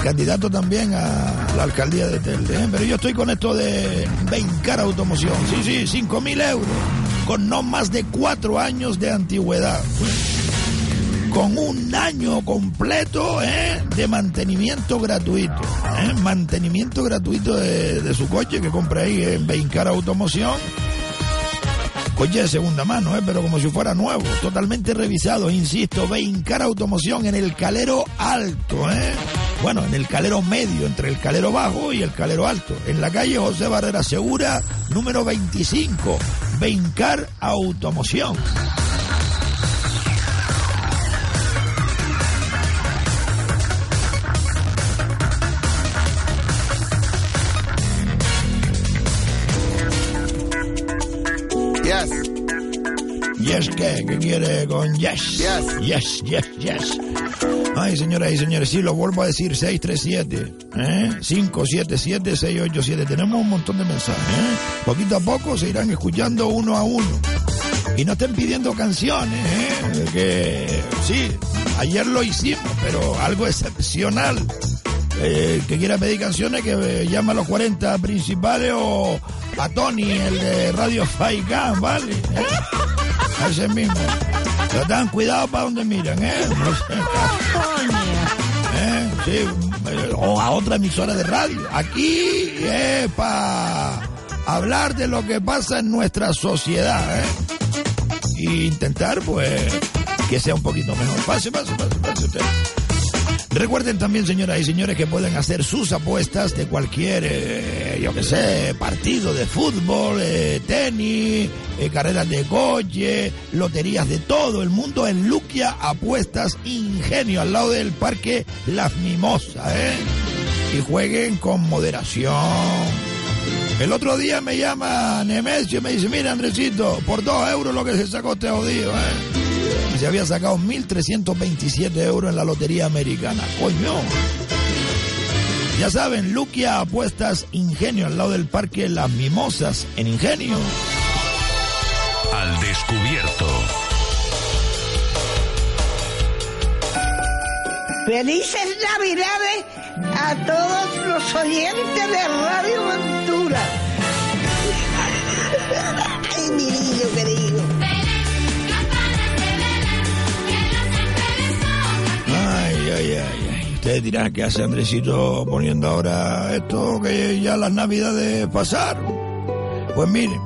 Speaker 4: Candidato también a la alcaldía de Telde. ¿eh? Pero yo estoy con esto de Beincar Automoción. Sí, sí, 5 mil euros. Con no más de cuatro años de antigüedad con un año completo ¿eh? de mantenimiento gratuito. ¿eh? Mantenimiento gratuito de, su coche que compra ahí en Beincar Automoción. Coche de segunda mano, ¿eh? pero como si fuera nuevo, totalmente revisado, insisto, Beincar Automoción en el Calero Alto, ¿eh? Bueno, en el Calero Medio, entre el Calero Bajo y el Calero Alto, en la calle José Barrera Segura, número 25, Beincar Automoción.
Speaker 11: Yes,
Speaker 4: ¿qué? ¿Qué quiere con yes?
Speaker 11: Yes.
Speaker 4: Yes, yes, yes. Ay, señoras y señores, sí, lo vuelvo a decir, 637, ¿eh? 577-687. Tenemos un montón de mensajes, ¿eh? Poquito a poco se irán escuchando uno a uno. Y no estén pidiendo canciones, ¿eh? Que sí, ayer lo hicimos, pero algo excepcional. Eh, que quiera pedir canciones que eh, llama a los 40 principales o a Tony, el de Radio Faikan, ¿vale? ¿Eh? Ese mismo. Pero tengan cuidado para donde miran, ¿eh? No. ¿Eh? Sí, o a otra emisora de radio. Aquí es para hablar de lo que pasa en nuestra sociedad, ¿eh? Y intentar, pues, que sea un poquito mejor. Pase, pase, pase, pase usted. Recuerden también, señoras y señores, que pueden hacer sus apuestas de cualquier, eh, yo que sé, partido de fútbol, eh, tenis, eh, carreras de coche, loterías de todo el mundo en Luquia Apuestas Ingenio, al lado del Parque Las Mimosas, ¿eh? Y jueguen con moderación. El otro día me llama Nemesio y me dice, mira Andresito, por dos euros lo que se sacó este jodido, ¿eh? Y se había sacado 1.327 euros en la lotería americana. Coño. Ya saben, Luquia Apuestas Ingenio, al lado del Parque Las Mimosas, en Ingenio.
Speaker 18: Al descubierto.
Speaker 12: Felices Navidades a todos los oyentes de Radio Ventura. *laughs* Ay, mi niño querido.
Speaker 4: Ay, ay, ay. Ustedes dirán que hace Andresito poniendo ahora esto que ya las navidades pasaron. Pues miren,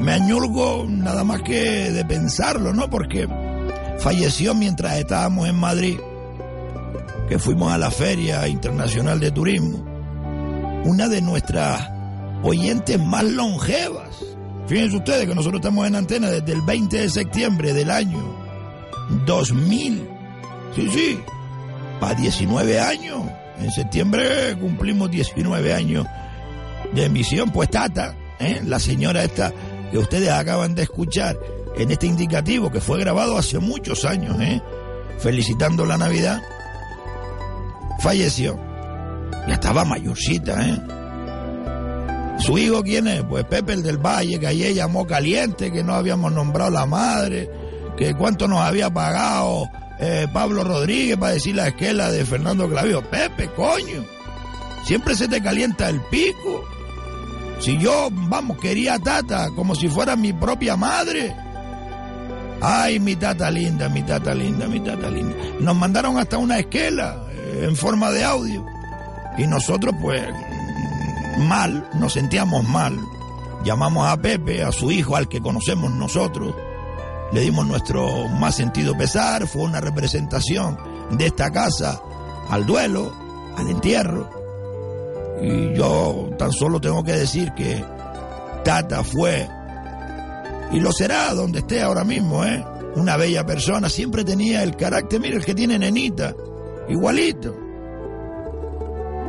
Speaker 4: me añurgo nada más que de pensarlo, ¿no? Porque falleció mientras estábamos en Madrid, que fuimos a la Feria Internacional de Turismo, una de nuestras oyentes más longevas. Fíjense ustedes que nosotros estamos en antena desde el 20 de septiembre del año 2000. Sí, sí, para 19 años. En septiembre cumplimos 19 años de emisión. Pues Tata, ¿eh? la señora esta que ustedes acaban de escuchar en este indicativo que fue grabado hace muchos años, ¿eh? felicitando la Navidad, falleció. Ya estaba mayorcita, ¿eh? ¿Su hijo quién es? Pues Pepe el del Valle, que ayer llamó caliente, que no habíamos nombrado la madre, que cuánto nos había pagado eh, Pablo Rodríguez para decir la esquela de Fernando Clavijo. Pepe, coño, siempre se te calienta el pico. Si yo, vamos, quería a Tata como si fuera mi propia madre. Ay, mi tata linda, mi tata linda, mi tata linda. Nos mandaron hasta una esquela eh, en forma de audio. Y nosotros, pues, mal, nos sentíamos mal. Llamamos a Pepe, a su hijo, al que conocemos nosotros. Le dimos nuestro más sentido pesar. Fue una representación de esta casa al duelo, al entierro. Y yo tan solo tengo que decir que Tata fue y lo será donde esté ahora mismo, ¿eh? Una bella persona, siempre tenía el carácter, mira, el que tiene nenita, igualito.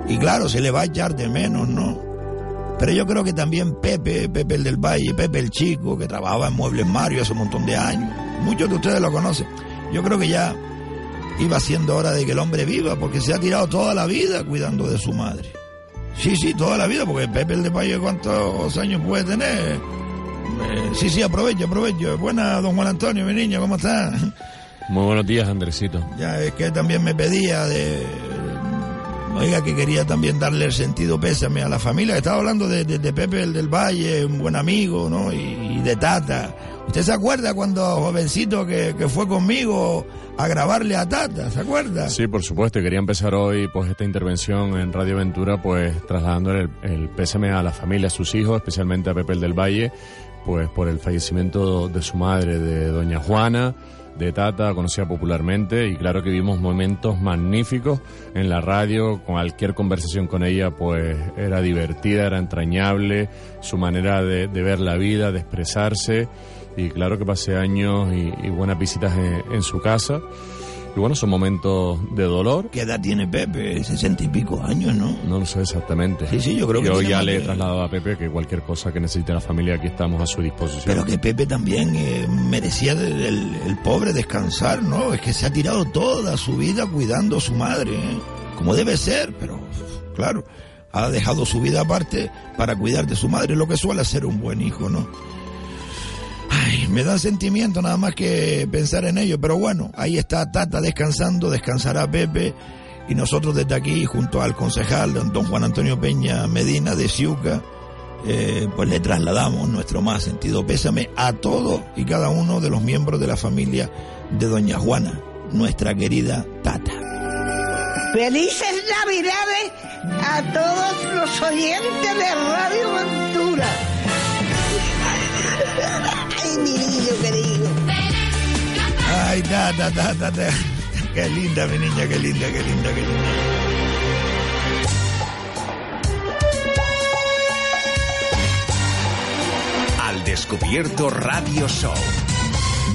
Speaker 4: Y claro, se le va a echar de menos, ¿no? Pero yo creo que también Pepe, Pepe el del Valle, Pepe el chico, que trabajaba en Muebles Mario hace un montón de años, muchos de ustedes lo conocen. Yo creo que ya iba siendo hora de que el hombre viva, porque se ha tirado toda la vida cuidando de su madre. Sí, sí, toda la vida, porque Pepe el del Valle, ¿cuántos años puede tener? Eh, sí, sí, aprovecho, aprovecho. Buena, don Juan Antonio, mi niño, ¿cómo está?
Speaker 20: Muy buenos días, Andresito.
Speaker 4: Ya es que también me pedía de... Oiga, que quería también darle el sentido pésame a la familia. Estaba hablando de, de- de Pepe el del Valle, un buen amigo, ¿no? Y, y de Tata. ¿Usted se acuerda cuando jovencito que, que fue conmigo a grabarle a Tata? ¿Se acuerda?
Speaker 20: Sí, por supuesto, y quería empezar hoy pues esta intervención en Radio Ventura pues trasladándole el, el pésame a la familia, a sus hijos, especialmente a Pepe el del Valle, pues por el fallecimiento de su madre, de doña Juana, de Tata, conocida popularmente, y claro que vimos momentos magníficos en la radio, cualquier conversación con ella pues era divertida, era entrañable, su manera de, de ver la vida, de expresarse, y claro que pasé años y, buenas visitas en, en su casa. Y bueno, son momentos de dolor.
Speaker 4: ¿Qué edad tiene Pepe? Sesenta y pico años, ¿no?
Speaker 20: No lo sé exactamente.
Speaker 4: Sí, sí, yo creo que
Speaker 20: Yo ya le he trasladado a Pepe que cualquier cosa que necesite la familia, aquí estamos a su disposición.
Speaker 4: Pero que Pepe también eh, merecía el, el- el pobre descansar, ¿no? Es que se ha tirado toda su vida cuidando a su madre, ¿eh? como debe ser, pero claro, ha dejado su vida aparte para cuidar de su madre, lo que suele ser un buen hijo, ¿no? Ay, me da sentimiento nada más que pensar en ello, pero bueno, ahí está Tata descansando, descansará Pepe y nosotros desde aquí, junto al concejal don Juan Antonio Peña Medina de Ciuca, eh, pues le trasladamos nuestro más sentido pésame a todos y cada uno de los miembros de la familia de doña Juana, nuestra querida Tata.
Speaker 12: Felices Navidades a todos los oyentes de Radio Ventura. Ay, mi niño querido.
Speaker 4: Ay, Tata, Tata, Tata. Qué linda, mi niña, qué linda, qué linda, qué linda.
Speaker 1: Al descubierto Radio Show.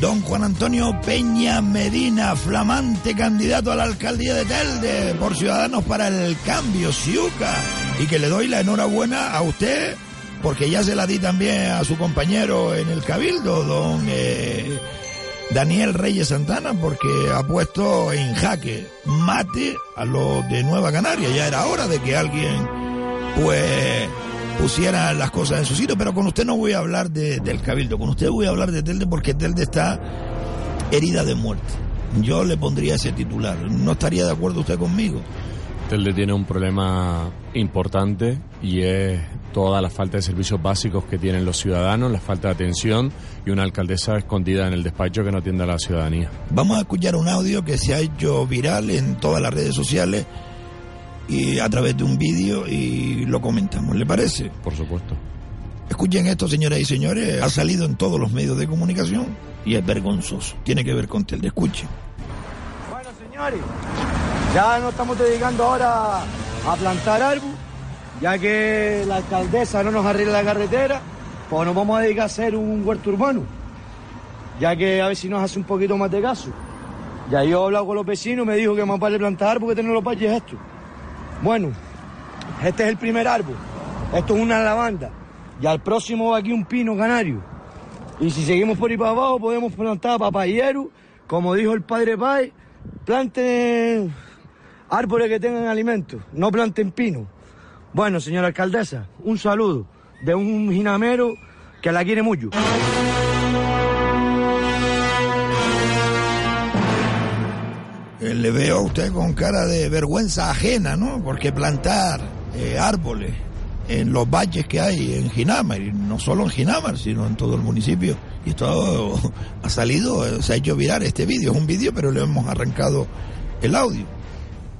Speaker 4: Don Juan Antonio Peña Medina, flamante candidato a la alcaldía de Telde por Ciudadanos para el Cambio, Ciuca. Y que le doy la enhorabuena a usted, porque ya se la di también a su compañero en el Cabildo, don eh, Daniel Reyes Santana, porque ha puesto en jaque mate a los de Nueva Canaria. Ya era hora de que alguien, pues, pusiera las cosas en su sitio, pero con usted no voy a hablar de- del Cabildo, con usted voy a hablar de Telde porque Telde está herida de muerte. Yo le pondría ese titular. ¿No estaría de acuerdo usted conmigo?
Speaker 20: Telde tiene un problema importante y es toda la falta de servicios básicos que tienen los ciudadanos, la falta de atención y una alcaldesa escondida en el despacho que no atiende a la ciudadanía.
Speaker 4: Vamos a escuchar un audio que se ha hecho viral en todas las redes sociales y a través de un vídeo y lo comentamos. ¿Le parece?
Speaker 20: Por supuesto.
Speaker 4: Escuchen esto, señoras y señores. Ha salido en todos los medios de comunicación y es vergonzoso. Tiene que ver con Telde. Escuchen.
Speaker 16: Bueno, señores, ya nos estamos dedicando ahora a plantar árbol, ya que la alcaldesa no nos arregla la carretera, pues nos vamos a dedicar a hacer un huerto urbano, ya que a ver si nos hace un poquito más de caso. Ya yo he hablado con los vecinos, me dijo que más vale plantar árbol que tener los valles estos. Bueno, este es el primer árbol, esto es una lavanda, y al próximo va aquí un pino canario. Y si seguimos por ahí para abajo, podemos plantar papayero, como dijo el padre Pai, planten árboles que tengan alimento, no planten pino. Bueno, señora alcaldesa, un saludo de un jinamero que la quiere mucho.
Speaker 4: eh, le veo a usted con cara de vergüenza ajena, ¿no? Porque plantar eh, árboles en los valles que hay en Ginamar, y no solo en Ginamar, sino en todo el municipio, y todo *laughs* ha salido, se ha hecho virar este vídeo, es un vídeo, pero le hemos arrancado el audio.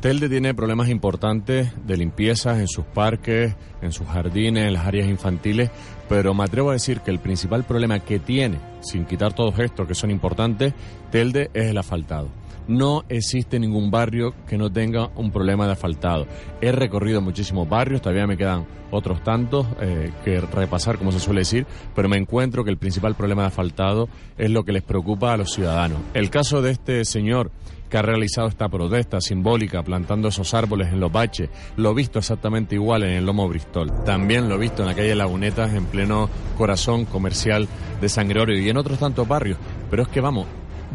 Speaker 20: Telde tiene problemas importantes de limpieza en sus parques, en sus jardines, en las áreas infantiles, pero me atrevo a decir que el principal problema que tiene, sin quitar todos estos que son importantes, Telde es el asfaltado. No existe ningún barrio que no tenga un problema de asfaltado. He recorrido muchísimos barrios, todavía me quedan otros tantos eh, que repasar, como se suele decir, pero me encuentro que el principal problema de asfaltado es lo que les preocupa a los ciudadanos. El caso de este señor que ha realizado esta protesta simbólica plantando esos árboles en los baches. Lo visto exactamente igual en el Lomo Bristol. También lo visto en la calle Lagunetas, en pleno corazón comercial de San Gregorio y en otros tantos barrios. Pero es que vamos,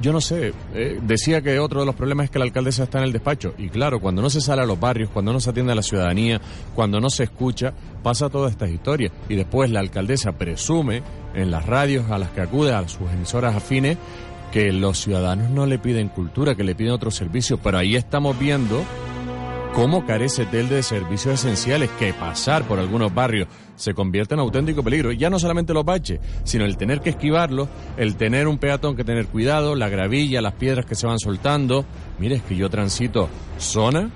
Speaker 20: yo no sé, eh, decía que otro de los problemas es que la alcaldesa está en el despacho. Y claro, cuando no se sale a los barrios, cuando no se atiende a la ciudadanía, cuando no se escucha, pasa todas estas historias. Y después la alcaldesa presume en las radios a las que acude, a sus emisoras afines, que los ciudadanos no le piden cultura, que le piden otros servicios, pero ahí estamos viendo cómo carece Telde de servicios esenciales, que pasar por algunos barrios se convierte en auténtico peligro. Ya no solamente los baches, sino el tener que esquivarlos, el tener un peatón que tener cuidado, la gravilla, las piedras que se van soltando. Mire, es que yo transito zona,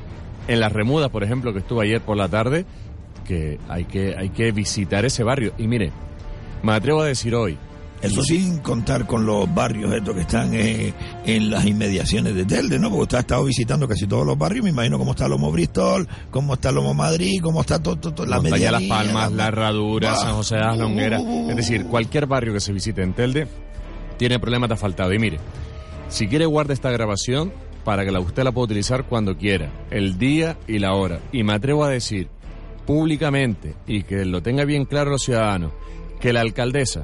Speaker 20: en las remudas, por ejemplo, que estuve ayer por la tarde, que hay que, hay que visitar ese barrio. Y mire, me atrevo a decir hoy,
Speaker 4: Eso sin contar con los barrios estos que están eh, en las inmediaciones de Telde, ¿no? Porque usted ha estado visitando casi todos los barrios, me imagino cómo está Lomo Bristol, cómo está Lomo Madrid, cómo está todo, todo, todo la
Speaker 20: Montaña Las Palmas, La Herradura,
Speaker 4: Bah.
Speaker 20: San José de las Longueras.
Speaker 4: Uh, uh,
Speaker 20: Es decir, cualquier barrio que se visite en Telde tiene problemas de asfaltado. Y mire, si quiere guarde esta grabación para que la, usted la pueda utilizar cuando quiera, el día y la hora. Y me atrevo a decir públicamente y que lo tenga bien claro los ciudadanos, que la alcaldesa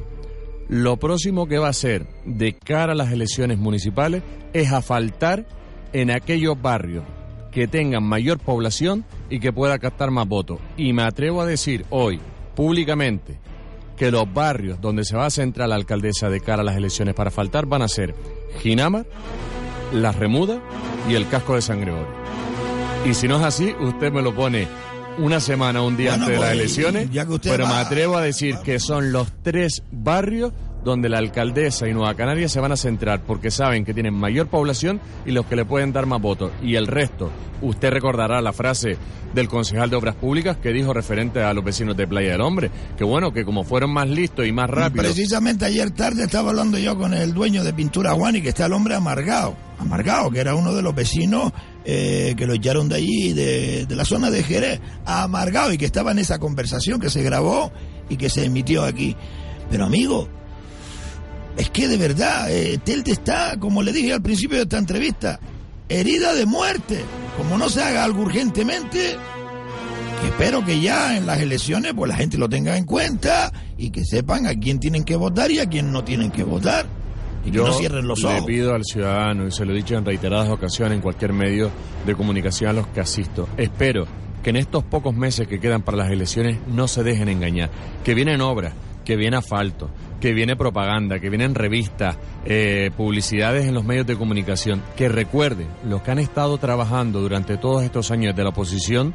Speaker 20: lo próximo que va a hacer de cara a las elecciones municipales es asfaltar en aquellos barrios que tengan mayor población y que pueda captar más votos. Y me atrevo a decir hoy, públicamente, que los barrios donde se va a centrar la alcaldesa de cara a las elecciones para faltar van a ser Ginamar, Las Remudas y el casco de San Gregorio. Y si no es así, usted me lo pone una semana, un día
Speaker 4: Bueno,
Speaker 20: antes de las
Speaker 4: pues,
Speaker 20: elecciones, pero me atrevo a decir que son los tres barrios donde la alcaldesa y Nueva Canarias se van a centrar porque saben que tienen mayor población y los que le pueden dar más votos. Y el resto, usted recordará la frase del concejal de Obras Públicas que dijo referente a los vecinos de Playa del Hombre, que bueno, que como fueron más listos y más rápidos,
Speaker 4: Precisamente ayer tarde estaba hablando yo con el dueño de Pintura Juan y que está el hombre amargado, amargado, que era uno de los vecinos eh, que lo echaron de allí, de, de la zona de Jerez, amargado y que estaba en esa conversación que se grabó y que se emitió aquí. Pero amigo, es que de verdad, eh, Telde está, como le dije al principio de esta entrevista, herida de muerte. Como no se haga algo urgentemente, que espero que ya en las elecciones pues la gente lo tenga en cuenta y que sepan a quién tienen que votar y a quién no tienen que votar. Y que no cierren los
Speaker 20: le
Speaker 4: ojos.
Speaker 20: pido al ciudadano, y se lo he dicho en reiteradas ocasiones en cualquier medio de comunicación a los que asisto, espero que en estos pocos meses que quedan para las elecciones no se dejen engañar, que vienen obras, que viene asfalto, que viene propaganda, que vienen revistas, eh, publicidades en los medios de comunicación, que recuerden los que han estado trabajando durante todos estos años de la oposición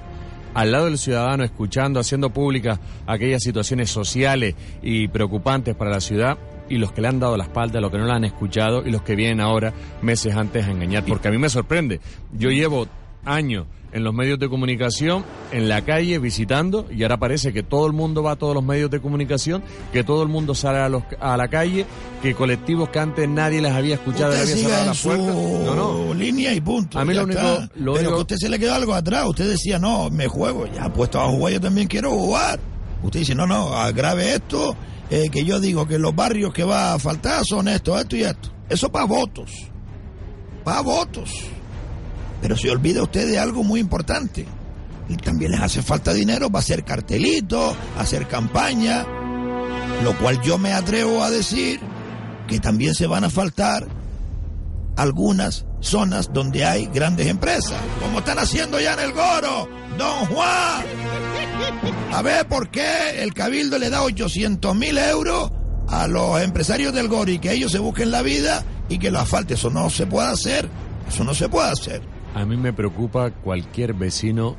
Speaker 20: al lado del ciudadano, escuchando, haciendo públicas aquellas situaciones sociales y preocupantes para la ciudad, y los que le han dado la espalda, los que no la han escuchado y los que vienen ahora meses antes a engañar. Porque a mí me sorprende. Yo llevo años en los medios de comunicación, en la calle, visitando, y ahora parece que todo el mundo va a todos los medios de comunicación, que todo el mundo sale a, los, a la calle, que colectivos que antes nadie les había escuchado, les había cerrado las puertas. No, no.
Speaker 4: línea y punto.
Speaker 20: A mí lo único- lo
Speaker 4: Pero
Speaker 20: único-
Speaker 4: que a usted se le quedó algo atrás. Usted decía, no, me juego. Ya puesto a jugar, yo también quiero jugar. Usted dice, no, no, agrave esto, eh, que yo digo que los barrios que va a faltar son esto, esto y esto. Eso para votos. Para votos. Pero se olvida usted de algo muy importante. Y también les hace falta dinero para hacer cartelitos, hacer campaña, lo cual yo me atrevo a decir que también se van a faltar algunas zonas donde hay grandes empresas, como están haciendo ya en el Goro, Don Juan. A ver por qué el Cabildo le da 800 mil euros a los empresarios del Goro y que ellos se busquen la vida y que lo asfalte. Eso no se puede hacer Eso no se puede hacer.
Speaker 20: A mí me preocupa cualquier vecino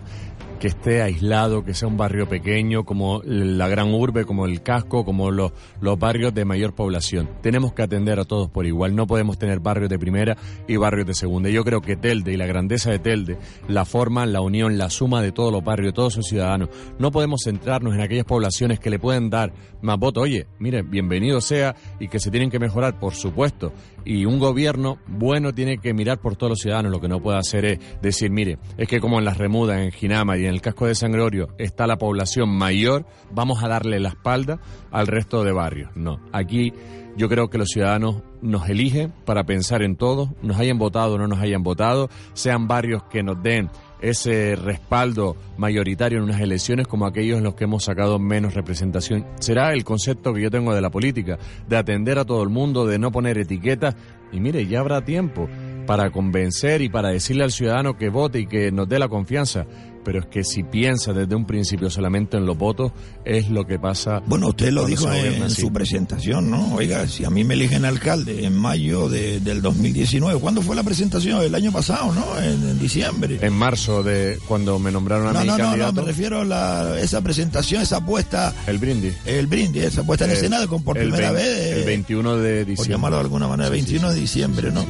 Speaker 20: que esté aislado, que sea un barrio pequeño, como la gran urbe, como el casco, como los, los barrios de mayor población. Tenemos que atender a todos por igual. No podemos tener barrios de primera y barrios de segunda. Yo creo que Telde y la grandeza de Telde la forman, la unión, la suma de todos los barrios, todos sus ciudadanos. No podemos centrarnos en aquellas poblaciones que le pueden dar más votos. Oye, mire, bienvenido sea y que se tienen que mejorar, por supuesto. Y un gobierno bueno tiene que mirar por todos los ciudadanos. Lo que no puede hacer es decir, mire, es que como en las remudas, en Ginama y en el casco de San Gregorio está la población mayor, vamos a darle la espalda al resto de barrios. No, aquí yo creo que los ciudadanos nos eligen para pensar en todo, nos hayan votado o no nos hayan votado, sean barrios que nos den ese respaldo mayoritario en unas elecciones como aquellos en los que hemos sacado menos representación. Será el concepto que yo tengo de la política, de atender a todo el mundo, de no poner etiquetas. Y mire, ya habrá tiempo para convencer y para decirle al ciudadano que vote y que nos dé la confianza pero es que si piensa desde un principio solamente en los votos, es lo que pasa.
Speaker 4: Bueno, usted lo dijo en, su presentación, ¿no? Oiga, si a mí me eligen alcalde en mayo de- del 2019, ¿cuándo fue la presentación? El año pasado, ¿no? En, en diciembre.
Speaker 20: En marzo, de cuando me nombraron a
Speaker 4: No,
Speaker 20: mi
Speaker 4: no, no, no, me refiero a la- esa presentación, esa apuesta,
Speaker 20: el brindis.
Speaker 4: el brindis, esa puesta en escena de con por
Speaker 20: el
Speaker 4: primera vez. eh,
Speaker 20: El 21 de
Speaker 4: por
Speaker 20: diciembre.
Speaker 4: llamarlo de alguna manera,
Speaker 20: Sí, sí,
Speaker 4: 21 de diciembre, ¿no?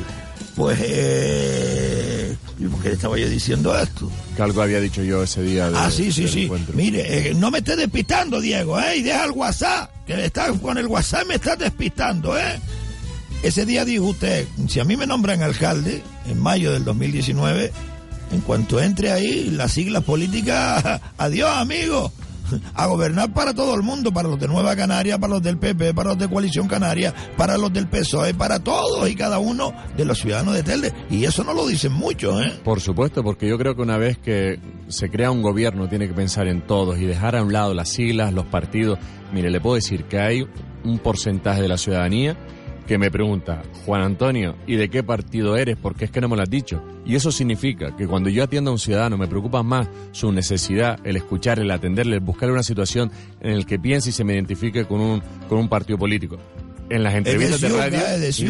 Speaker 4: Pues, eh, ¿y ¿por qué le estaba yo diciendo esto?
Speaker 20: Que algo había dicho yo ese día. de-
Speaker 4: ah, sí, sí, sí.
Speaker 20: encuentro.
Speaker 4: Mire, eh, no me estés despistando, Diego, ¿eh? Y deja el WhatsApp, que está, con el WhatsApp me estás despistando, ¿eh? Ese día dijo usted, si a mí me nombran alcalde, en mayo del 2019, en cuanto entre ahí, las siglas políticas, *laughs* adiós, amigo. A gobernar para todo el mundo, para los de Nueva Canaria, para los del PP, para los de Coalición Canaria, para los del PSOE, para todos y cada uno de los ciudadanos de Telde. Y eso no lo dicen mucho, ¿eh?
Speaker 20: Por supuesto, porque yo creo que una vez que se crea un gobierno tiene que pensar en todos y dejar a un lado las siglas, los partidos. Mire, le puedo decir que hay un porcentaje de la ciudadanía que me pregunta, Juan Antonio, ¿y de qué partido eres? Porque es que no me lo has dicho. Y eso significa que cuando yo atiendo a un ciudadano me preocupa más su necesidad, el escuchar, el atenderle, el buscarle una situación en el que piense y se me identifique con un, con un partido político. En las entrevistas de, radio,
Speaker 4: de
Speaker 20: sí,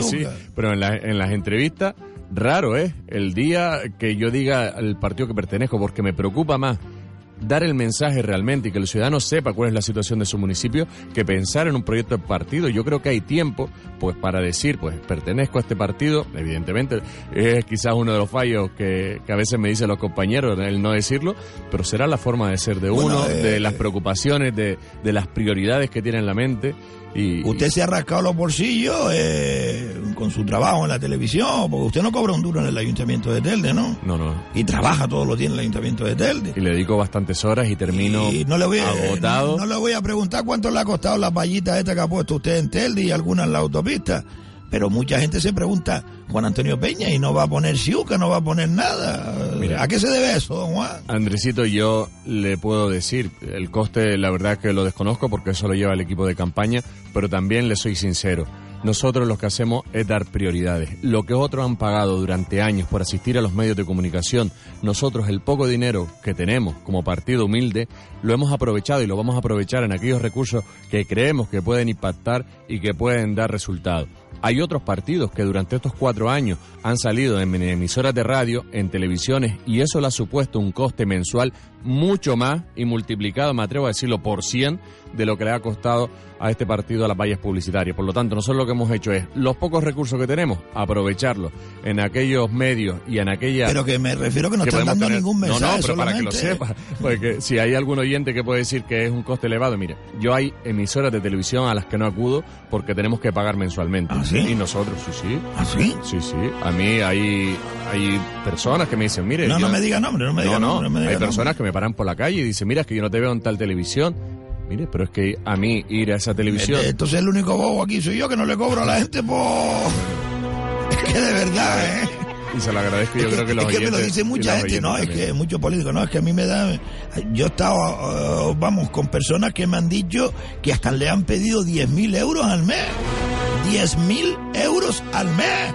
Speaker 20: pero en, la- en las entrevistas, raro es el día que yo diga al partido que pertenezco, porque me preocupa más dar el mensaje realmente y que el ciudadano sepa cuál es la situación de su municipio que pensar en un proyecto de partido. Yo creo que hay tiempo pues para decir, pues pertenezco a este partido, evidentemente es quizás uno de los fallos que, que a veces me dicen los compañeros, el no decirlo, pero será la forma de ser de
Speaker 4: Bueno,
Speaker 20: uno,
Speaker 4: eh,
Speaker 20: de las preocupaciones, de, de las prioridades que tiene en la mente. Y,
Speaker 4: Usted se ha rascado los bolsillos eh, con su trabajo en la televisión, porque usted no cobra un duro en el ayuntamiento de Telde, ¿no?
Speaker 20: No, no.
Speaker 4: Y trabaja todos los días en el ayuntamiento de Telde.
Speaker 20: Y le dedico bastantes horas y termino
Speaker 4: Y no le voy a,
Speaker 20: agotado.
Speaker 4: No, le voy a preguntar cuánto le ha costado las vallitas estas que ha puesto usted en Telde y algunas en la autopista. Pero mucha gente se pregunta, Juan Antonio Peña, y no va a poner ciuca, no va a poner nada.
Speaker 20: Mira.
Speaker 4: ¿A qué se debe eso, don Juan?
Speaker 20: Andresito, yo le puedo decir, el coste la verdad que lo desconozco porque eso lo lleva el equipo de campaña, pero también le soy sincero. Nosotros lo que hacemos es dar prioridades. Lo que otros han pagado durante años por asistir a los medios de comunicación, nosotros el poco dinero que tenemos como partido humilde, lo hemos aprovechado y lo vamos a aprovechar en aquellos recursos que creemos que pueden impactar y que pueden dar resultados. Hay otros partidos que durante estos cuatro años han salido en emisoras de radio, en televisiones, y eso le ha supuesto un coste mensual mucho más y multiplicado, me atrevo a decirlo, por 100 de lo que le ha costado a este partido a las vallas publicitarias. Por lo tanto, nosotros lo que hemos hecho es, los pocos recursos que tenemos, aprovecharlos en aquellos medios y en aquellas...
Speaker 4: Pero que me refiero que no están
Speaker 20: podemos
Speaker 4: dando
Speaker 20: tener-
Speaker 4: ningún mensaje.
Speaker 20: No, no, pero para que lo
Speaker 4: solamente.
Speaker 20: sepa. Porque si hay algún oyente que puede decir que es un coste elevado, mire, yo hay emisoras de televisión a las que no acudo porque tenemos que pagar mensualmente.
Speaker 4: ¿Ah, sí?
Speaker 20: Y nosotros, sí, sí.
Speaker 4: ¿Ah, sí?
Speaker 20: Sí, sí. A mí hay, hay personas que me dicen, mire...
Speaker 4: No,
Speaker 20: yo-
Speaker 4: no me diga nombre, no me diga
Speaker 20: no, no,
Speaker 4: nombre, no me diga
Speaker 20: hay
Speaker 4: nombre.
Speaker 20: personas que me paran por la calle y dicen, mira, es que yo no te veo en tal televisión. Mire, pero es que a mí ir a esa televisión...
Speaker 4: Este- Entonces el único bobo aquí soy yo que no le cobro a la gente por... *laughs* Es que de verdad, ¿eh?
Speaker 20: Y se lo agradezco, yo creo que los
Speaker 4: es que me lo dice mucha gente, no, es que muchos políticos, no, es que a mí me da... Yo he estado, eh, vamos, con personas que me han dicho que hasta le han pedido 10.000 euros al mes. 10.000 euros al mes.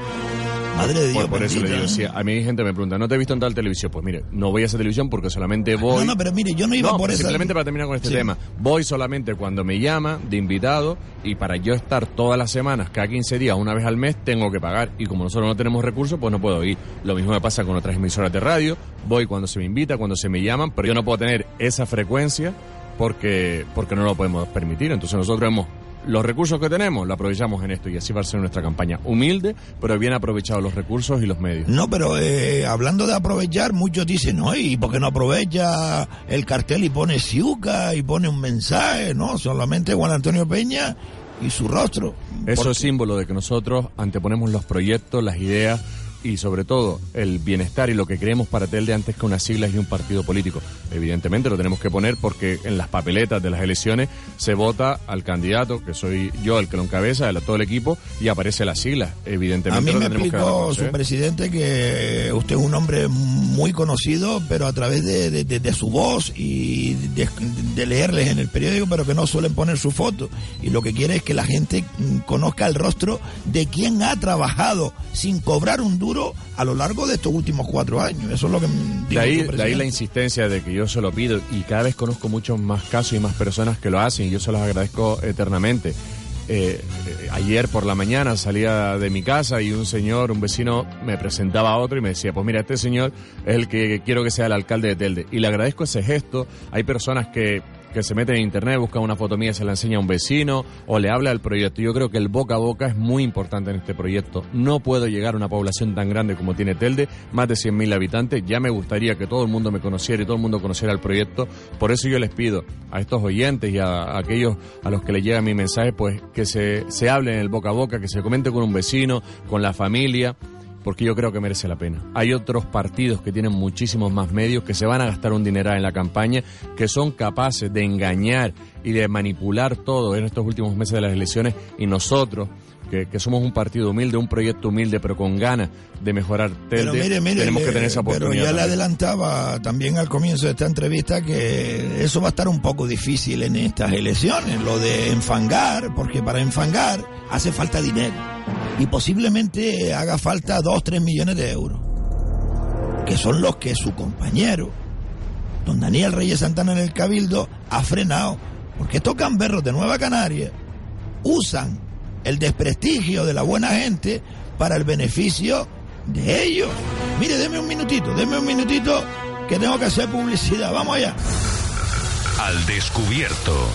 Speaker 4: Madre de Dios.
Speaker 20: Por, por eso le digo,
Speaker 4: ¿eh?
Speaker 20: si a mí gente me pregunta, ¿no te he visto en tal televisión? Pues mire, no voy a esa televisión porque solamente voy...
Speaker 4: No, no, pero mire, yo no iba
Speaker 20: No,
Speaker 4: por
Speaker 20: pero
Speaker 4: esa-
Speaker 20: Simplemente para terminar con este
Speaker 4: Sí.
Speaker 20: tema. Voy solamente cuando me llama de invitado y para yo estar todas las semanas, cada 15 días, una vez al mes, tengo que pagar. Y como nosotros no tenemos recursos, pues no puedo ir. Lo mismo me pasa con otras emisoras de radio. Voy cuando se me invita, cuando se me llaman, pero yo no puedo tener esa frecuencia porque, porque no lo podemos permitir. Entonces nosotros hemos... Los recursos que tenemos lo aprovechamos en esto y así va a ser nuestra campaña. Humilde, pero bien aprovechados los recursos y los medios.
Speaker 4: No, pero eh, hablando de aprovechar, muchos dicen, no, ¿y por qué no aprovecha el cartel y pone Ciuca y pone un mensaje? No, solamente Juan Antonio Peña y su rostro.
Speaker 20: Eso es símbolo de que nosotros anteponemos los proyectos, las ideas y sobre todo el bienestar y lo que queremos para Telde antes que unas siglas y un partido político. Evidentemente lo tenemos que poner porque en las papeletas de las elecciones se vota al candidato, que soy yo el que lo encabeza, el, todo el equipo, y aparece las siglas. Evidentemente
Speaker 4: A mí me explicó su presidente que usted es un hombre muy conocido, pero a través de, de- de- de su voz y de, de leerles en el periódico, pero que no suelen poner su foto. Y lo que quiere es que la gente mm, conozca el rostro de quien ha trabajado sin cobrar un duro a lo largo de estos últimos cuatro años. Eso es lo que
Speaker 20: De ahí, de ahí la insistencia de que yo se lo pido y cada vez conozco muchos más casos y más personas que lo hacen y yo se los agradezco eternamente. Eh, eh, ayer por la mañana salía de mi casa y un señor, un vecino, me presentaba a otro y me decía, pues mira, este señor es el que quiero que sea el alcalde de Telde. Y le agradezco ese gesto. Hay personas que, que se meten en internet, buscan una foto mía, se la enseña a un vecino o le habla del proyecto. Yo creo que el boca a boca es muy importante en este proyecto. No puedo llegar a una población tan grande como tiene Telde, más de 100.000 habitantes. Ya me gustaría que todo el mundo me conociera y todo el mundo conociera el proyecto. Por eso yo les pido a estos oyentes y a, aquellos a los que les llega mi mensaje, pues que se, se hable en el boca a boca, que se comente con un vecino, con la familia porque yo creo que merece la pena. Hay otros partidos que tienen muchísimos más medios que se van a gastar un dineral en la campaña, que son capaces de engañar y de manipular todo en estos últimos meses de las elecciones y nosotros que, que somos un partido humilde, un proyecto humilde, pero con ganas de mejorar
Speaker 4: Pero mire, mire,
Speaker 20: tenemos que
Speaker 4: le-
Speaker 20: tener esa
Speaker 4: pero
Speaker 20: oportunidad.
Speaker 4: ya le adelantaba también al comienzo de esta entrevista que eso va a estar un poco difícil en estas elecciones, lo de enfangar, porque para enfangar hace falta dinero y posiblemente haga falta 2, 3 millones de euros, que son los que su compañero, don Daniel Reyes Santana en el Cabildo, ha frenado, porque estos gamberros de Nueva Canaria usan el desprestigio de la buena gente para el beneficio de ellos. Mire, deme un minutito, deme un minutito que tengo que hacer publicidad. Vamos allá.
Speaker 18: Al descubierto.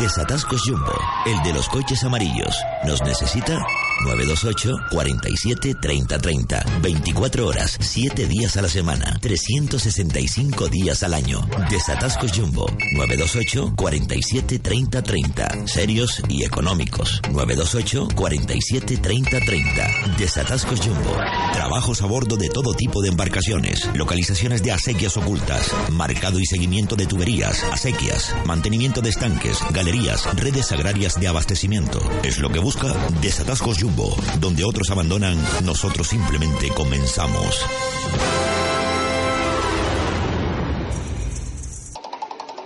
Speaker 1: Desatascos Jumbo, el de los coches amarillos. ¿Nos necesita? 928 47 30 30. 24 horas, 7 días a la semana, 365 días al año. Desatascos Jumbo, 928 47 30 30. Serios y económicos. 928 47 30 30. Desatascos Jumbo. Trabajos a bordo de todo tipo de embarcaciones. Localizaciones de acequias ocultas. Marcado y seguimiento de tuberías, acequias. Mantenimiento de estanques, galerías, redes agrarias de abastecimiento. Es lo que busca Desatascos Jumbo. Donde otros abandonan, nosotros simplemente comenzamos.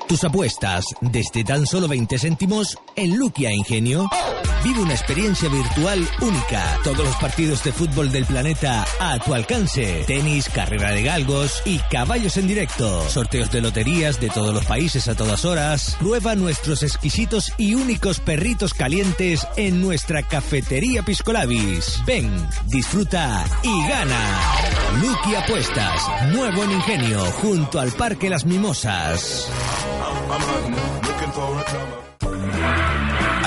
Speaker 21: Tus apuestas desde tan solo 20 céntimos en Luquia Ingenio. Vive una experiencia virtual única. Todos los partidos de fútbol del planeta a tu alcance. Tenis, carrera de galgos y caballos en directo. Sorteos de loterías de todos los países a todas horas. Prueba nuestros exquisitos y únicos perritos calientes en nuestra cafetería Piscolabis. Ven, disfruta y gana. Lucky Apuestas, nuevo en Ingenio, junto al Parque Las Mimosas.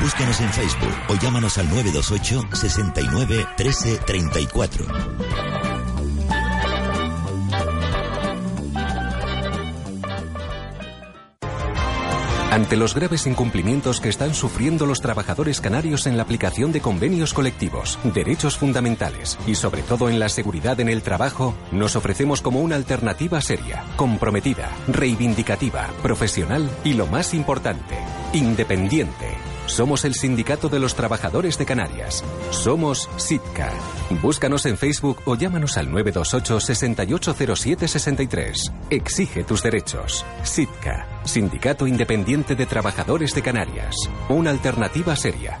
Speaker 1: Búscanos en Facebook o llámanos al 928 69 13 34.
Speaker 22: Ante los graves incumplimientos que están sufriendo los trabajadores canarios en la aplicación de convenios colectivos, derechos fundamentales y sobre todo en la seguridad en el trabajo, nos ofrecemos como una alternativa seria, comprometida, reivindicativa, profesional y lo más importante, independiente. Somos el Sindicato de los Trabajadores de Canarias. Somos SITCA. Búscanos en Facebook o llámanos al 928 680763. Exige tus derechos. SITCA, Sindicato Independiente de Trabajadores de Canarias. Una alternativa seria.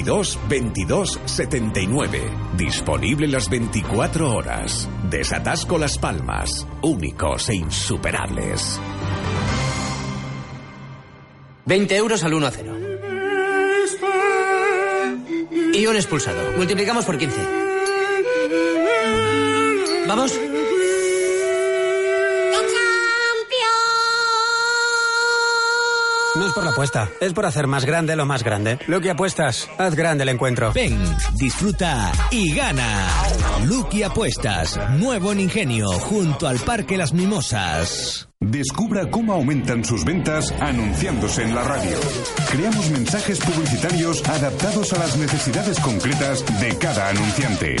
Speaker 23: 22 79. Disponible las 24 horas. Desatasco Las Palmas. Únicos e insuperables.
Speaker 24: 20 euros al 1 a 0. Y un expulsado. Multiplicamos por 15. ¿Vamos?
Speaker 25: No es por la apuesta, es por hacer más grande lo más grande. Lucky Apuestas, haz grande el encuentro.
Speaker 21: Ven, disfruta y gana. Lucky Apuestas, nuevo en Ingenio, junto al Parque Las Mimosas.
Speaker 18: Descubra cómo aumentan sus ventas anunciándose en la radio. Creamos mensajes publicitarios adaptados a las necesidades concretas de cada anunciante.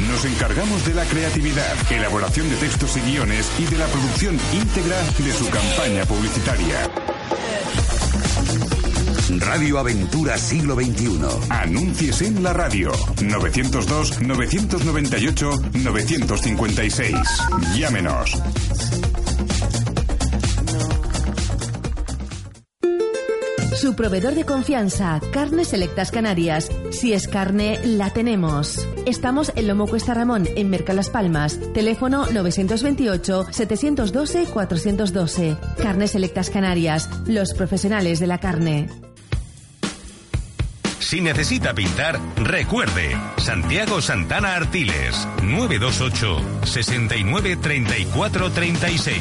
Speaker 18: Nos encargamos de la creatividad, elaboración de textos y guiones y de la producción íntegra de su campaña publicitaria.
Speaker 23: Radio Aventura Siglo XXI.
Speaker 18: Anuncies en la radio. 902-998-956. Llámenos.
Speaker 26: Su proveedor de confianza, Carnes Selectas Canarias. Si es carne, la tenemos. Estamos en Lomo Cuesta Ramón, en Mercalas Palmas. Teléfono 928-712-412. Carnes Selectas Canarias. Los profesionales de la carne.
Speaker 27: Si necesita pintar, recuerde, Santiago Santana Artiles, 928 69 34 36.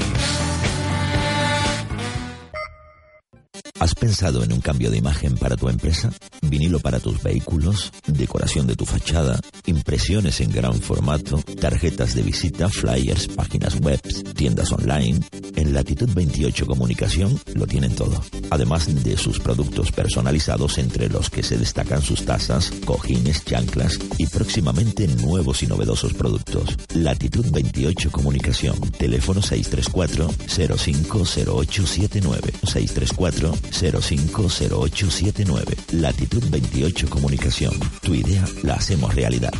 Speaker 1: ¿Has pensado en un cambio de imagen para tu empresa? ¿Vinilo para tus vehículos? ¿Decoración de tu fachada? ¿Impresiones en gran formato? ¿Tarjetas de visita? ¿Flyers? ¿Páginas web? ¿Tiendas online? En Latitud 28 Comunicación lo tienen todo. Además de sus productos personalizados entre los que se destacan sus tazas, cojines, chanclas y próximamente nuevos y novedosos productos. Latitud 28 Comunicación. Teléfono 634 050879 634 050879. Latitud 28 Comunicación. Tu idea la hacemos realidad.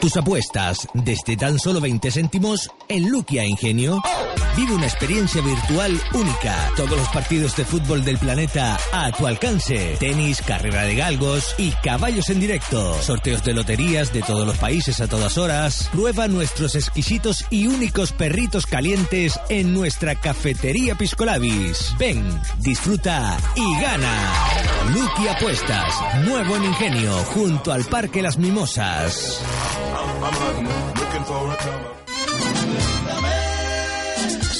Speaker 21: Tus apuestas desde tan solo 20 céntimos en Luquia Ingenio. Vive una experiencia virtual única. Todos los partidos de fútbol del planeta a tu alcance. Tenis, carrera de galgos y caballos en directo. Sorteos de loterías de todos los países a todas horas. Prueba nuestros exquisitos y únicos perritos calientes en nuestra cafetería Piscolabis. Ven, disfruta y gana. Lucky Apuestas, nuevo en Ingenio, junto al Parque Las Mimosas.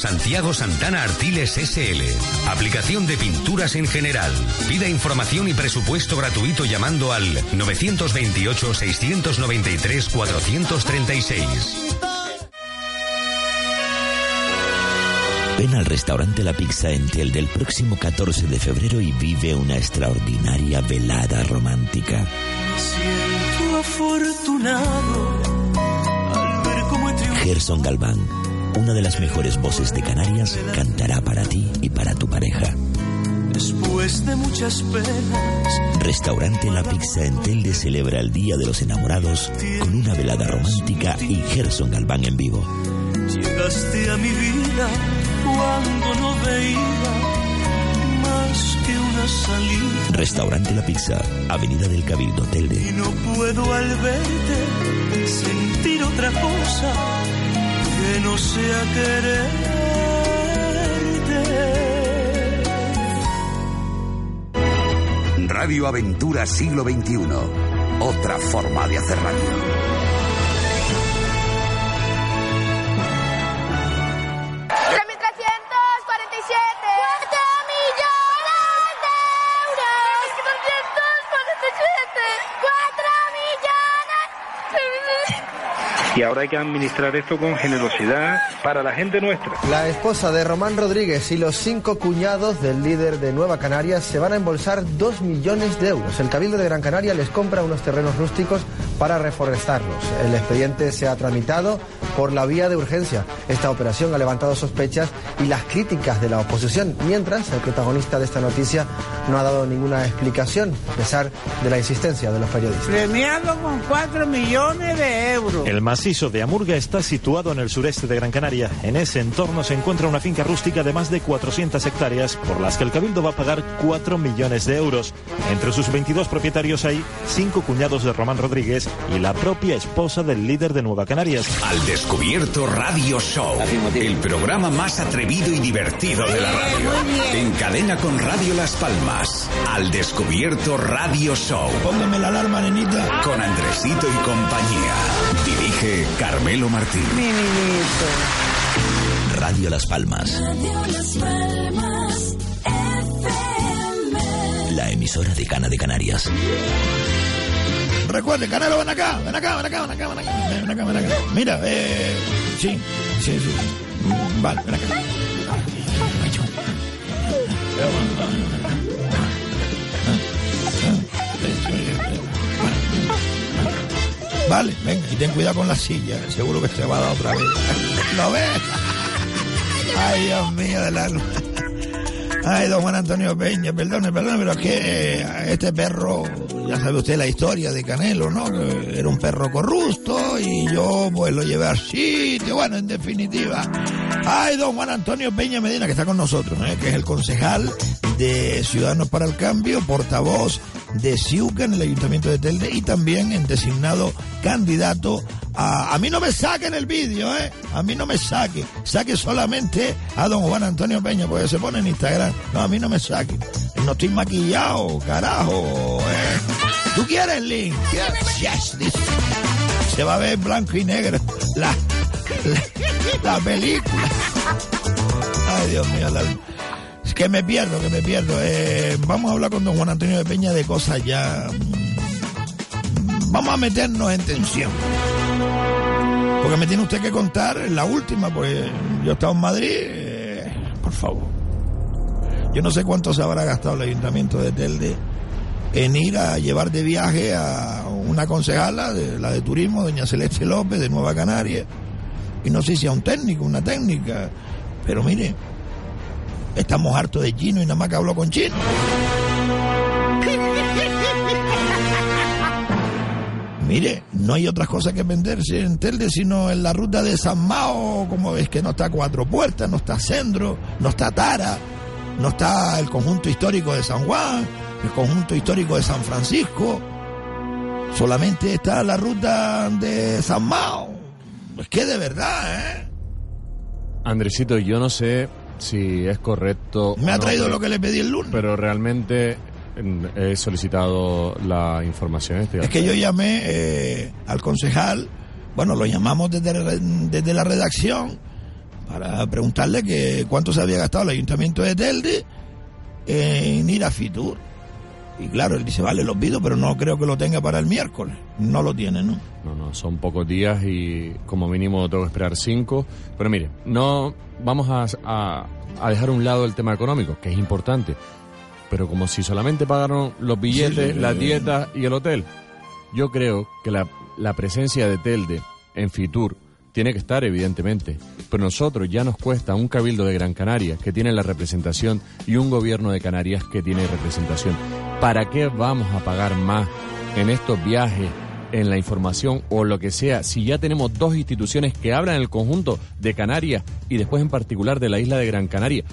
Speaker 27: Santiago Santana Artiles SL. Aplicación de pinturas en general. Pida información y presupuesto gratuito llamando al 928-693-436.
Speaker 1: Ven al restaurante La Pizza en Tel del próximo 14 de febrero y vive una extraordinaria velada romántica.
Speaker 28: Siento afortunado al ver cómo.
Speaker 1: Gerson Galván, una de las mejores voces de Canarias, cantará para ti y para tu pareja.
Speaker 28: Después de muchas penas,
Speaker 1: Restaurante La Pizza en Telde celebra el Día de los Enamorados con una velada romántica y Gerson Galván en vivo.
Speaker 28: llegaste a mi vida cuando no veía más que una salida.
Speaker 1: Restaurante La Pizza, Avenida del Cabildo, Telde.
Speaker 28: Y no puedo al verte sentir otra cosa no sea quererte.
Speaker 23: Radio Aventura Siglo XXI. Otra forma de hacer radio.
Speaker 5: Ahora hay que administrar esto con generosidad para la gente nuestra.
Speaker 6: La esposa de Román Rodríguez y los cinco cuñados del líder de Nueva Canarias se van a embolsar dos millones de euros. El Cabildo de Gran Canaria les compra unos terrenos rústicos para reforestarlos. El expediente se ha tramitado por la vía de urgencia. Esta operación ha levantado sospechas y las críticas de la oposición, mientras el protagonista de esta noticia no ha dado ninguna explicación, a pesar de la insistencia de los periodistas.
Speaker 7: Premiado con 4 millones de euros.
Speaker 8: El macizo de Amurga está situado en el sureste de Gran Canaria. En ese entorno se encuentra una finca rústica de más de 400 hectáreas por las que el Cabildo va a pagar 4 millones de euros. Entre sus 22 propietarios hay cinco cuñados de Román Rodríguez y la propia esposa del líder de Nueva Canarias.
Speaker 23: Al Descubierto Radio Show. El programa más atrevido y divertido de la radio. En cadena con Radio Las Palmas. Al Descubierto Radio Show.
Speaker 4: Póngame la alarma, nenita.
Speaker 23: Con Andresito y compañía. Dirige Carmelo Martín.
Speaker 7: Mi niñito.
Speaker 1: Radio Las Palmas, la emisora de Cana de Canarias.
Speaker 4: Recuerde, Canelo, ven acá, ven acá, ven acá, ven acá, ven acá, ven acá, ven acá. Mira, eh, sí, sí, sí. Vale, ven acá. Vale, venga, y ten cuidado con la silla, seguro que te va a dar otra vez. *laughs* ¿Lo ves? *laughs* Ay, Dios mío del alma. *laughs* Ay, don Juan Antonio Peña, perdone, perdone, pero es que eh, este perro, ya sabe usted la historia de Canelo, ¿no? Era un perro corrupto y yo pues lo llevé al sitio, bueno, en definitiva. Ay, don Juan Antonio Peña Medina, que está con nosotros, ¿eh? que es el concejal de Ciudadanos para el Cambio, portavoz de Ciuca en el Ayuntamiento de Telde y también en designado candidato a... A mí no me saquen el vídeo, ¿eh? A mí no me saque. Saque solamente a don Juan Antonio Peña, porque se pone en Instagram. No, a mí no me saque. No estoy maquillado, carajo. ¿eh? ¿Tú quieres, Link? Yes, dice. Se va a ver blanco y negro la, la, la película. Ay, Dios mío, la- que me pierdo, que me pierdo. Eh, vamos a hablar con don Juan Antonio de Peña de cosas ya. mm, Vamos a meternos en tensión. Porque me tiene usted que contar la última, pues yo he estado en Madrid. eh, por favor. Yo no sé cuánto se habrá gastado el ayuntamiento de Telde en ir a llevar de viaje a una concejala, de, la de turismo, doña Celeste López, de Nueva Canaria. Y no sé si a un técnico, una técnica. Pero mire, estamos hartos de chino y nada más que hablo con chino. *laughs* Mire, no hay otras cosas que venderse en Telde sino en la ruta de San Mao, como ves que no está Cuatro Puertas, no está Centro, no está Tara, no está el conjunto histórico de San Juan, el conjunto histórico de San Francisco, solamente está la ruta de San Mao. Es que de verdad, ¿eh?
Speaker 20: Andresito, yo no sé si es correcto.
Speaker 4: Me ha traído lo que le pedí el lunes.
Speaker 20: Pero realmente he solicitado la información. estoy
Speaker 4: Es que yo llamé eh, al concejal, bueno, lo llamamos desde, la- desde la redacción para preguntarle que cuánto se había gastado el ayuntamiento de Telde en ir a Fitur. Y claro, él dice, vale, los pido, pero no creo que lo tenga para el miércoles. No lo tiene, ¿no?
Speaker 20: No, no, son pocos días y como mínimo tengo que esperar cinco. Pero mire, no vamos a, a- a dejar a un lado el tema económico, que es importante. Pero como si solamente pagaron los billetes,
Speaker 4: Sí, sí,
Speaker 20: las
Speaker 4: sí.
Speaker 20: dietas y el hotel. Yo creo que la, la presencia de Telde en Fitur tiene que estar, evidentemente. Pero nosotros ya nos cuesta un cabildo de Gran Canaria que tiene la representación y un gobierno de Canarias que tiene representación. ¿Para qué vamos a pagar más en estos viajes, en la información o lo que sea, si ya tenemos dos instituciones que hablan el conjunto de Canarias y después en particular de la isla de Gran Canaria?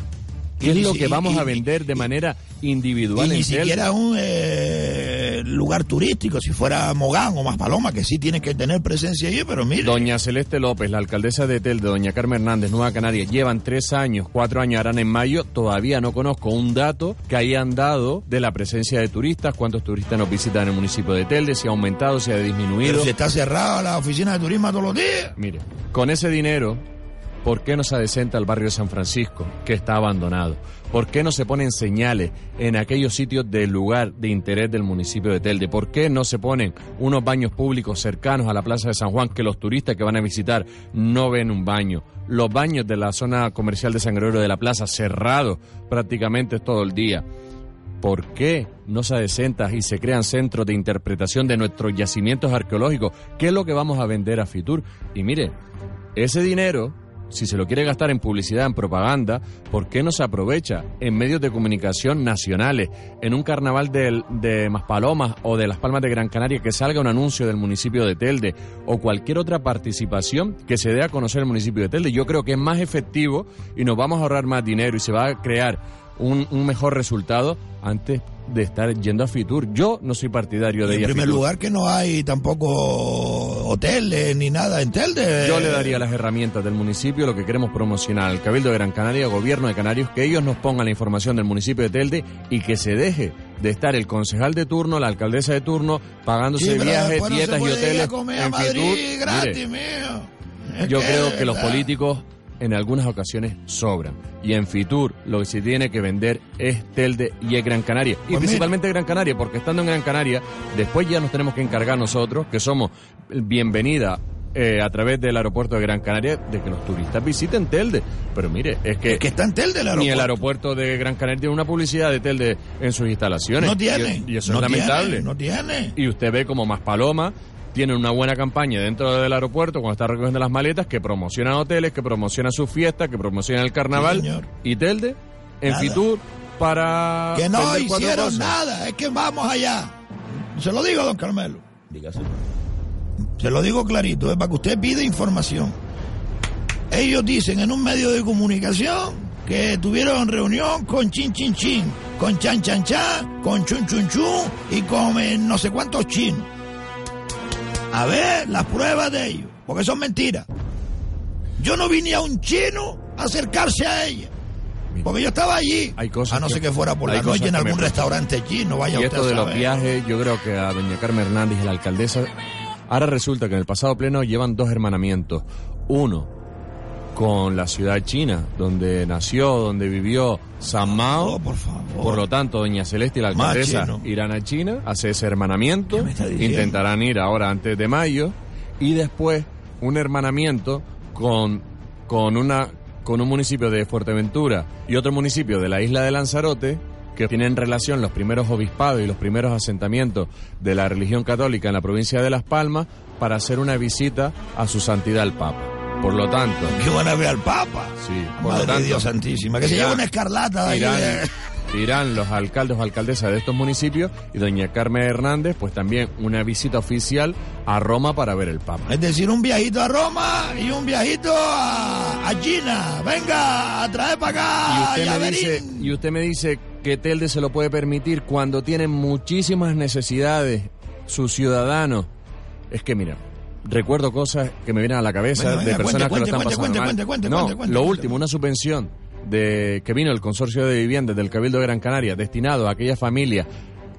Speaker 20: ¿Qué es lo que vamos a vender de manera individual
Speaker 4: Y ni
Speaker 20: en
Speaker 4: siquiera un eh, lugar turístico, si fuera Mogán o Maspaloma, que sí tiene que tener presencia allí, pero mire.
Speaker 20: Doña Celeste López, la alcaldesa de Telde, doña Carmen Hernández, Nueva Canaria, llevan tres años, cuatro años, harán en mayo, todavía no conozco un dato que hayan dado de la presencia de turistas, cuántos turistas nos visitan en el municipio de Telde, si ha aumentado, si ha disminuido.
Speaker 4: Pero si está cerrada la oficina de turismo todos los días.
Speaker 20: Mire, con ese dinero, ¿por qué no se adecenta el barrio de San Francisco, que está abandonado? ¿Por qué no se ponen señales en aquellos sitios del lugar de interés del municipio de Telde? ¿Por qué no se ponen unos baños públicos cercanos a la Plaza de San Juan que los turistas que van a visitar no ven un baño? Los baños de la zona comercial de San Gregorio de la Plaza cerrados prácticamente todo el día. ¿Por qué no se adecentan y se crean centros de interpretación de nuestros yacimientos arqueológicos? ¿Qué es lo que vamos a vender a Fitur? Y mire, ese dinero, si se lo quiere gastar en publicidad, en propaganda, ¿por qué no se aprovecha en medios de comunicación nacionales, en un carnaval del- de Maspalomas o de Las Palmas de Gran Canaria, que salga un anuncio del municipio de Telde o cualquier otra participación que se dé a conocer el municipio de Telde? Yo creo que es más efectivo y nos vamos a ahorrar más dinero y se va a crear un, un mejor resultado antes de estar yendo a Fitur. Yo no soy partidario de
Speaker 4: en
Speaker 20: ir a
Speaker 4: primer
Speaker 20: Fitur.
Speaker 4: lugar que no hay tampoco hoteles ni nada en Telde.
Speaker 20: Yo le daría las herramientas del municipio, lo que queremos promocionar al Cabildo de Gran Canaria, Gobierno de Canarios, que ellos nos pongan la información del municipio de Telde y que se deje de estar el concejal de turno, la alcaldesa de turno, pagándose
Speaker 4: Sí,
Speaker 20: viajes, dietas y hoteles en
Speaker 4: Madrid
Speaker 20: Fitur.
Speaker 4: gratis,
Speaker 20: Mire, yo
Speaker 4: que,
Speaker 20: creo que los políticos en algunas ocasiones sobran. Y en Fitur lo que se tiene que vender es Telde y es Gran Canaria. y
Speaker 4: Pues
Speaker 20: principalmente Gran Canaria, porque estando en Gran Canaria, después ya nos tenemos que encargar nosotros, que somos bienvenida eh, a través del aeropuerto de Gran Canaria, de que los turistas visiten Telde. Pero mire, es que...
Speaker 4: que está en Telde el
Speaker 20: Ni el
Speaker 4: aeropuerto.
Speaker 20: aeropuerto de Gran Canaria tiene una publicidad de Telde en sus instalaciones.
Speaker 4: No tiene.
Speaker 20: Y, y eso
Speaker 4: no
Speaker 20: es lamentable.
Speaker 4: No tiene.
Speaker 20: Y usted ve como Maspaloma tiene una buena campaña dentro del aeropuerto cuando está recogiendo las maletas que promocionan hoteles, que promocionan sus fiestas, que promocionan el carnaval.
Speaker 4: Sí, señor.
Speaker 20: y Telde, en
Speaker 4: Nada.
Speaker 20: Fitur, para.
Speaker 4: Que no hicieron
Speaker 20: cosas.
Speaker 4: nada, es que vamos allá. Se lo digo, don Carmelo. Se lo digo clarito, es para que usted pida información. Ellos dicen en un medio de comunicación que tuvieron reunión con Chin Chin Chin, con Chan Chan Chan, con Chun Chun Chun y con eh, no sé cuántos chinos. A ver las pruebas de ellos, porque son mentiras. Yo no vine a un chino a acercarse a ella. Porque yo estaba allí.
Speaker 20: Hay cosas
Speaker 4: a no ser que fuera por la noche en algún restaurante chino. Vaya
Speaker 20: Y
Speaker 4: usted
Speaker 20: esto
Speaker 4: a
Speaker 20: de los
Speaker 4: saber.
Speaker 20: viajes, yo creo que a doña Carmen Hernández y la alcaldesa, ahora resulta que en el pasado pleno llevan dos hermanamientos. Uno con la ciudad china, donde nació, donde vivió San Mao.
Speaker 4: Oh, por favor.
Speaker 20: Por lo tanto, doña Celeste y la alcaldesa irán a China, a hacer ese hermanamiento, intentarán ir ahora antes de mayo, y después un hermanamiento con, con, una, con un municipio de Fuerteventura y otro municipio de la isla de Lanzarote, que tienen relación los primeros obispados y los primeros asentamientos de la religión católica en la provincia de Las Palmas, para hacer una visita a su santidad el Papa. Por lo tanto...
Speaker 4: Que van a ver al Papa.
Speaker 20: Sí, por
Speaker 4: Madre
Speaker 20: lo tanto...
Speaker 4: Dios Santísima, que se lleva una escarlata
Speaker 20: irán,
Speaker 4: de-
Speaker 20: irán los alcaldes o alcaldesas de estos municipios y doña Carmen Hernández, pues también una visita oficial a Roma para ver el Papa.
Speaker 4: Es decir, un viajito a Roma y un viajito a, a China. Venga, a traer para
Speaker 20: Y
Speaker 4: acá.
Speaker 20: usted, me dice, y usted me dice que Telde se lo puede permitir cuando tiene muchísimas necesidades sus ciudadanos. Es que mira, recuerdo cosas que me vienen a la cabeza
Speaker 4: Venga,
Speaker 20: de personas
Speaker 4: cuente,
Speaker 20: que lo están
Speaker 4: cuente,
Speaker 20: pasando mal. no, lo último, una subvención de que vino el consorcio de viviendas del Cabildo de Gran Canaria destinado a aquellas familias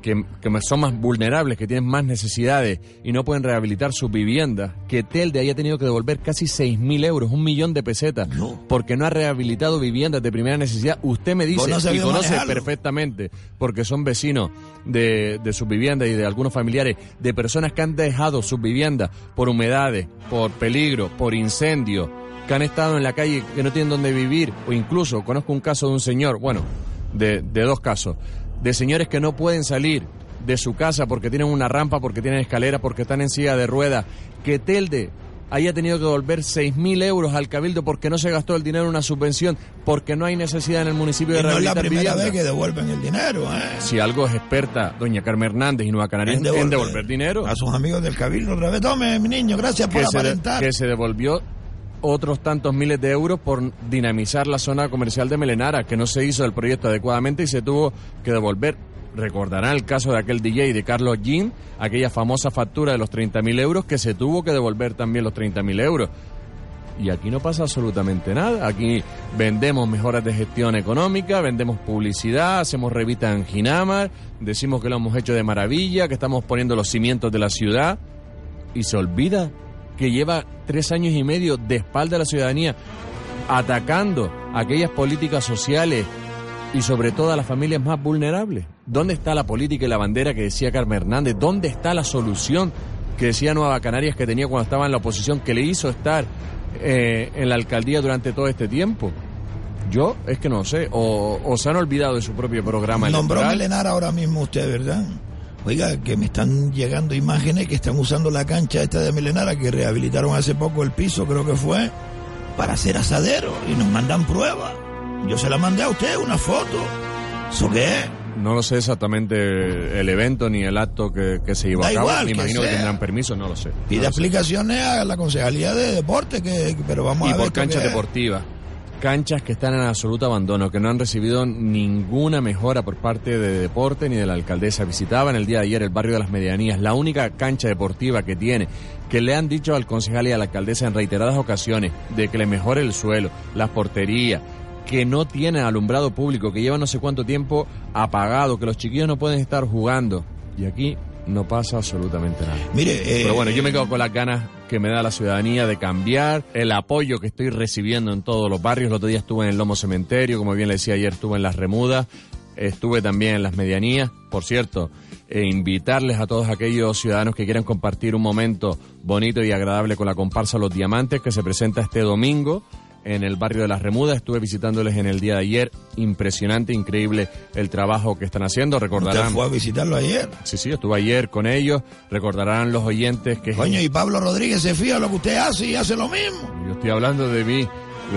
Speaker 20: que, que son más vulnerables, que tienen más necesidades y no pueden rehabilitar sus viviendas, que Telde haya tenido que devolver casi 6.000 euros, un millón de pesetas, porque no ha rehabilitado viviendas de primera necesidad. Usted me dice
Speaker 4: no
Speaker 20: y conoce
Speaker 4: manejarlo.
Speaker 20: perfectamente, porque son vecinos de, de sus viviendas y de algunos familiares, de personas que han dejado sus viviendas por humedades, por peligro, por incendio, que han estado en la calle, que no tienen dónde vivir, o incluso conozco un caso de un señor, bueno, de, de dos casos, de señores que no pueden salir de su casa porque tienen una rampa, porque tienen escalera, porque están en silla de ruedas, que Telde haya tenido que devolver 6.000 euros al cabildo porque no se gastó el dinero en una subvención, porque no hay necesidad en el municipio de
Speaker 4: Y no es la primera vez que devuelven el dinero, ¿eh?
Speaker 20: Si algo es experta doña Carmen Hernández y Nueva Canaria en, en devolver dinero.
Speaker 4: A sus amigos del Cabildo otra vez. Tome, mi niño, gracias por
Speaker 20: que se, de-
Speaker 4: aparentar.
Speaker 20: que se devolvió otros tantos miles de euros por dinamizar la zona comercial de Melenara, que no se hizo el proyecto adecuadamente y se tuvo que devolver. Recordarán el caso de aquel DJ de Carlos Jean, aquella famosa factura de los 30.000 euros que se tuvo que devolver también los 30.000 euros. Y aquí no pasa absolutamente nada. Aquí vendemos mejoras de gestión económica, vendemos publicidad, hacemos revistas en Ginamar, decimos que lo hemos hecho de maravilla, que estamos poniendo los cimientos de la ciudad. Y se olvida que lleva tres años y medio de espalda a la ciudadanía atacando aquellas políticas sociales y sobre todo a las familias más vulnerables. ¿Dónde está la política y la bandera que decía Carmen Hernández? ¿Dónde está la solución que decía Nueva Canarias que tenía cuando estaba en la oposición, que le hizo estar eh, en la alcaldía durante todo este tiempo? Yo es que no sé, o, o se han olvidado de su propio programa
Speaker 4: Nombró
Speaker 20: electoral.
Speaker 4: Melenar ahora mismo usted, ¿verdad? Oiga, que me están llegando imágenes que están usando la cancha esta de Melenara, que rehabilitaron hace poco el piso, creo que fue, para hacer asadero y nos mandan pruebas. Yo se la mandé a usted, una foto. ¿Eso qué es?
Speaker 20: No lo sé exactamente el evento ni el acto que, que se llevó
Speaker 4: Da
Speaker 20: a cabo.
Speaker 4: igual
Speaker 20: Me imagino que tendrán permiso, no lo sé.
Speaker 4: Pide
Speaker 20: No
Speaker 4: explicaciones a la Concejalía de Deporte, que, que- pero vamos
Speaker 20: y
Speaker 4: a ver.
Speaker 20: por
Speaker 4: esto
Speaker 20: canchas deportivas. Canchas que están en absoluto abandono, que no han recibido ninguna mejora por parte de deporte ni de la alcaldesa. Visitaba en el día de ayer el barrio de las Medianías, la única cancha deportiva que tiene, que le han dicho al concejal y a la alcaldesa en reiteradas ocasiones de que le mejore el suelo, las porterías, que no tiene alumbrado público, que lleva no sé cuánto tiempo apagado, que los chiquillos no pueden estar jugando. Y aquí no pasa absolutamente nada.
Speaker 4: Mire, eh,
Speaker 20: Pero bueno, yo me quedo con las ganas que me da la ciudadanía de cambiar, el apoyo que estoy recibiendo en todos los barrios. El otro día estuve en el Lomo Cementerio, como bien le decía ayer, estuve en Las Remudas, estuve también en Las Medianías. Por cierto, eh, invitarles a todos aquellos ciudadanos que quieran compartir un momento bonito y agradable con la comparsa Los Diamantes, que se presenta este domingo en el barrio de Las Remudas. Estuve visitándoles en el día de ayer. Impresionante, increíble el trabajo que están haciendo. Recordarán.
Speaker 4: Usted fue a visitarlo ayer.
Speaker 20: Sí, sí, estuve ayer con ellos. Recordarán los oyentes que.
Speaker 4: Coño, y Pablo Rodríguez se fía lo que usted hace y hace lo mismo.
Speaker 20: Yo estoy hablando de mí.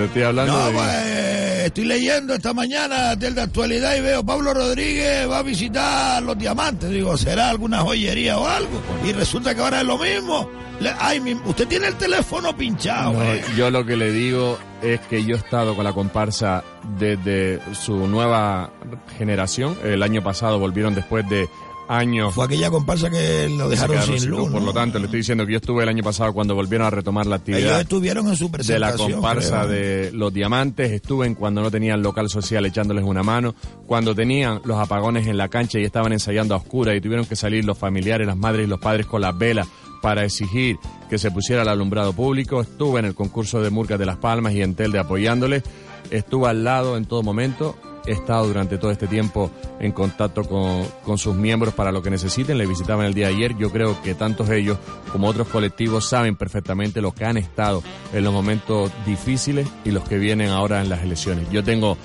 Speaker 20: Estoy hablando
Speaker 4: No,
Speaker 20: de
Speaker 4: pues, estoy leyendo esta mañana del de actualidad y veo Pablo Rodríguez va a visitar los diamantes. Digo, ¿será alguna joyería o algo? Y resulta que ahora es lo mismo. Le- ay, mi- usted tiene el teléfono pinchado.
Speaker 20: No,
Speaker 4: eh.
Speaker 20: yo lo que le digo es que yo he estado con la comparsa desde su nueva generación. El año pasado volvieron después de años.
Speaker 4: Fue aquella comparsa que lo dejaron sin luz.
Speaker 20: Por
Speaker 4: ¿no?
Speaker 20: lo tanto, le estoy diciendo que yo estuve el año pasado cuando volvieron a retomar la actividad.
Speaker 4: Ellos estuvieron en su
Speaker 20: de la
Speaker 4: presentación.
Speaker 20: comparsa
Speaker 4: creo.
Speaker 20: de los diamantes, estuve en cuando no tenían local social echándoles una mano, cuando tenían los apagones en la cancha y estaban ensayando a oscuras y tuvieron que salir los familiares, las madres y los padres con las velas para exigir que se pusiera el alumbrado público, estuve en el concurso de Murcas de Las Palmas y en Telde apoyándoles, estuve al lado en todo momento, estado durante todo este tiempo en contacto con, sus miembros para lo que necesiten, le visitaban el día de ayer, yo creo que tantos ellos como otros colectivos saben perfectamente lo que han estado en los momentos difíciles y los que vienen ahora en las elecciones. Yo tengo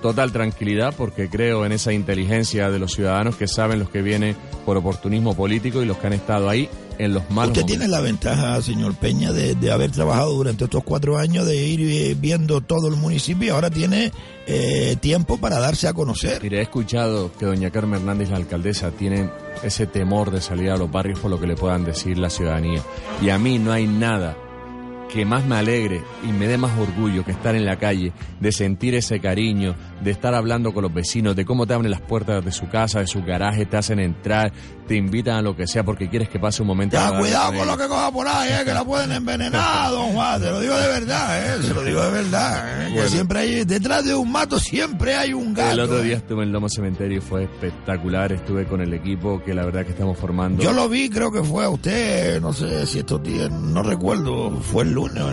Speaker 20: total tranquilidad porque creo en esa inteligencia de los ciudadanos que saben los que vienen por oportunismo político y los que han estado ahí en los malos
Speaker 4: Usted
Speaker 20: momentos.
Speaker 4: tiene la ventaja, señor Peña, de, de haber trabajado durante estos cuatro años, de ir eh, viendo todo el municipio y ahora tiene eh, tiempo para darse a conocer.
Speaker 20: Mire, he escuchado que doña Carmen Hernández, la alcaldesa, tiene ese temor de salir a los barrios por lo que le puedan decir la ciudadanía. Y a mí no hay nada que más me alegre y me dé más orgullo que estar en la calle, de sentir ese cariño, de estar hablando con los vecinos, de cómo te abren las puertas de su casa, de su garaje, te hacen entrar, te invitan a lo que sea porque quieres que pase un momento.
Speaker 4: Ya, cuidado
Speaker 20: con
Speaker 4: lo que coja por ahí, eh, que la pueden envenenar, don Juan. Te lo digo de verdad, eh, se lo digo de verdad. eh, que siempre hay, detrás de un mato siempre hay un gato.
Speaker 20: El otro
Speaker 4: eh.
Speaker 20: día estuve en Lomo Cementerio y fue espectacular. Estuve con el equipo que la verdad que estamos formando.
Speaker 4: Yo lo vi, creo que fue a usted, no sé si estos días, no recuerdo, fue el lunes.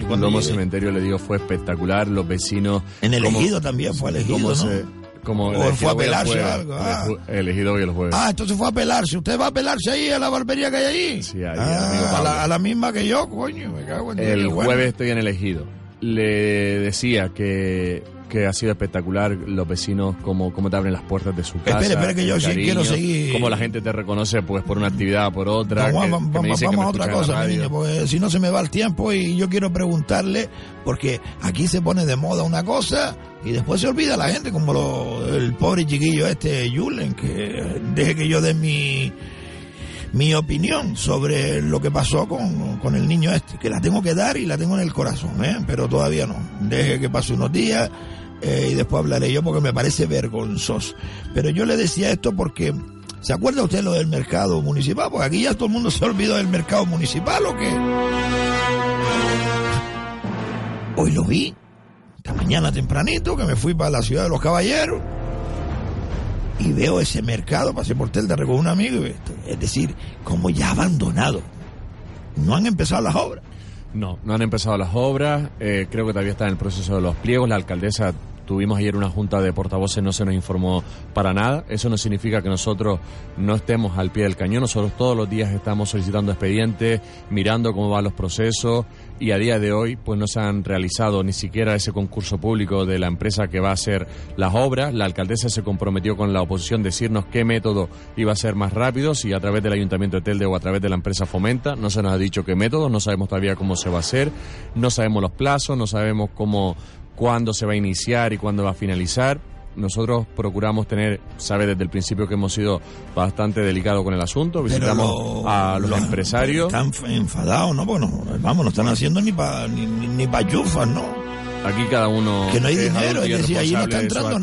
Speaker 4: el- cuando
Speaker 20: Lomo
Speaker 4: llegué.
Speaker 20: Cementerio, le digo, fue espectacular. Los vecinos.
Speaker 4: En el
Speaker 20: cómo-
Speaker 4: Ejido también fue elegido,
Speaker 20: cómo
Speaker 4: ¿no?
Speaker 20: se- como
Speaker 4: O fue a pelarse
Speaker 20: jueves,
Speaker 4: algo, ah.
Speaker 20: Elegido hoy el jueves.
Speaker 4: Ah, entonces fue a pelarse. ¿Usted va a pelarse ahí a la barbería que hay allí?
Speaker 20: Sí, ahí,
Speaker 4: Ah, a, la, a la misma que yo, coño, me cago en
Speaker 20: El
Speaker 4: qué bueno.
Speaker 20: jueves estoy en el Ejido. Le decía que, que ha sido espectacular los vecinos, cómo, cómo te abren las puertas de su casa.
Speaker 4: Espere, espere, que yo
Speaker 20: cariño,
Speaker 4: quiero seguir.
Speaker 20: Cómo la gente te reconoce pues por una actividad, por otra. Que- que
Speaker 4: vamos, vamos a otra cosa, mi niño, porque si no se me va el tiempo y yo quiero preguntarle, porque aquí se pone de moda una cosa y después se olvida la gente, como lo- el pobre chiquillo este, Julen, que deje que yo dé mi, mi opinión sobre lo que pasó con, con el niño este, que la tengo que dar y la tengo en el corazón, ¿eh? pero todavía no. Deje que pase unos días eh, y después hablaré yo porque me parece vergonzoso. Pero yo le decía esto porque, ¿se acuerda usted lo del mercado municipal? Porque aquí ya todo el mundo se olvidó del mercado municipal o qué. Hoy lo vi, esta mañana tempranito, que me fui para la ciudad de los caballeros y veo ese mercado, pasé por Telda con un amigo, es decir, como ya abandonado. No han empezado las obras.
Speaker 20: No, no han empezado las obras. eh, creo que todavía está en el proceso de los pliegos. La alcaldesa tuvimos ayer una junta de portavoces, no se nos informó para nada. Eso no significa que nosotros no estemos al pie del cañón. Nosotros todos los días estamos solicitando expedientes, mirando cómo van los procesos y a día de hoy pues no se han realizado ni siquiera ese concurso público de la empresa que va a hacer las obras. La alcaldesa se comprometió con la oposición decirnos qué método iba a ser más rápido, si a través del Ayuntamiento de Telde o a través de la empresa Fomenta. No se nos ha dicho qué método, no sabemos todavía cómo se va a hacer, no sabemos los plazos, no sabemos cómo, cuándo se va a iniciar y cuándo va a finalizar. Nosotros procuramos tener, sabe desde el principio que hemos sido bastante delicados con el asunto, visitamos
Speaker 4: lo-
Speaker 20: a los
Speaker 4: lo-
Speaker 20: empresarios.
Speaker 4: Están enfadados, ¿no? Bueno, vamos, no están haciendo ni para ni, ni, ni pa' chufas, ¿no?
Speaker 20: Aquí cada uno
Speaker 4: Que no hay
Speaker 20: es
Speaker 4: dinero, es decir, ahí no está entrando.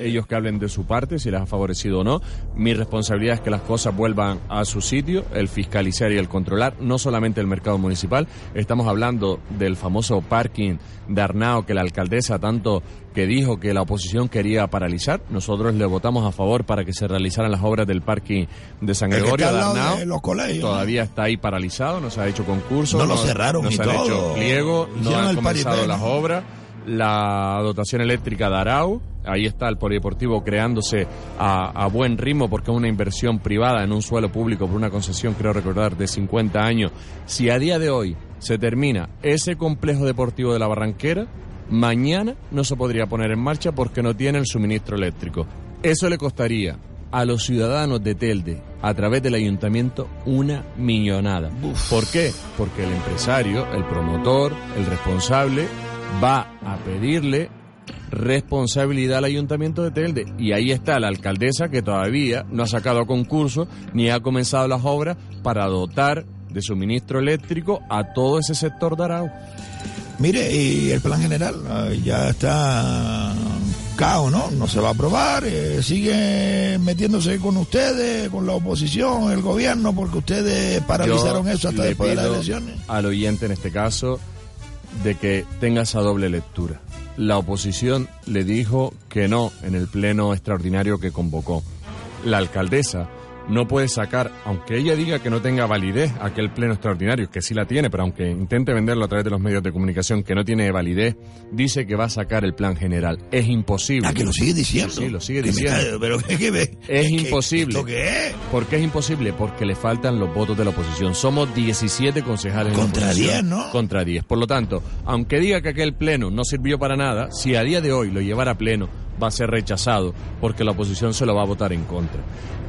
Speaker 20: Ellos que hablen de su parte, si les ha favorecido o no. Mi responsabilidad es que las cosas vuelvan a su sitio, el fiscalizar y el controlar, no solamente el mercado municipal. Estamos hablando del famoso parking de Arnao que la alcaldesa tanto que dijo que la oposición quería paralizar. Nosotros le votamos a favor para que se realizaran las obras del parking de San
Speaker 4: El que
Speaker 20: Gregorio
Speaker 4: está
Speaker 20: de
Speaker 4: los colegios.
Speaker 20: Todavía está ahí paralizado, no se ha hecho concurso,
Speaker 4: No lo cerraron
Speaker 20: no
Speaker 4: y
Speaker 20: se han
Speaker 4: todo.
Speaker 20: hecho pliego, no
Speaker 4: Hicieron
Speaker 20: han comenzado las obras la dotación eléctrica de Arau. Ahí está el polideportivo creándose a, a buen ritmo porque es una inversión privada en un suelo público por una concesión, creo recordar, de 50 años. Si a día de hoy se termina ese complejo deportivo de la Barranquera, mañana no se podría poner en marcha porque no tiene el suministro eléctrico. Eso le costaría a los ciudadanos de Telde, a través del ayuntamiento, una millonada. ¿Por qué? Porque el empresario, el promotor, el responsable, va a pedirle responsabilidad al ayuntamiento de Telde. Y ahí está la alcaldesa que todavía no ha sacado concurso ni ha comenzado las obras para dotar de suministro eléctrico a todo ese sector de Arau.
Speaker 4: Mire, y el plan general ah, ya está cao, ¿no? No se va a aprobar, eh, sigue metiéndose con ustedes, con la oposición, el gobierno, porque ustedes paralizaron
Speaker 20: Yo
Speaker 4: eso hasta después de las elecciones.
Speaker 20: Al oyente en este caso de que tenga esa doble lectura. La oposición le dijo que no en el pleno extraordinario que convocó. La alcaldesa no puede sacar, aunque ella diga que no tenga validez aquel pleno extraordinario, que sí la tiene, pero aunque intente venderlo a través de los medios de comunicación que no tiene validez, dice que va a sacar el plan general. Es imposible.
Speaker 4: Ah, que lo sigue diciendo.
Speaker 20: Sí, lo sigue
Speaker 4: Que
Speaker 20: diciendo.
Speaker 4: pero es que me-
Speaker 20: Es
Speaker 4: que-
Speaker 20: imposible.
Speaker 4: ¿Esto qué es?
Speaker 20: ¿Por qué es imposible? Porque le faltan los votos de la oposición. Somos 17 concejales. en la
Speaker 4: Contra
Speaker 20: oposición.
Speaker 4: 10, ¿no?
Speaker 20: Contra 10. Por lo tanto, aunque diga que aquel pleno no sirvió para nada, si a día de hoy lo llevara a pleno, va a ser rechazado porque la oposición se lo va a votar en contra.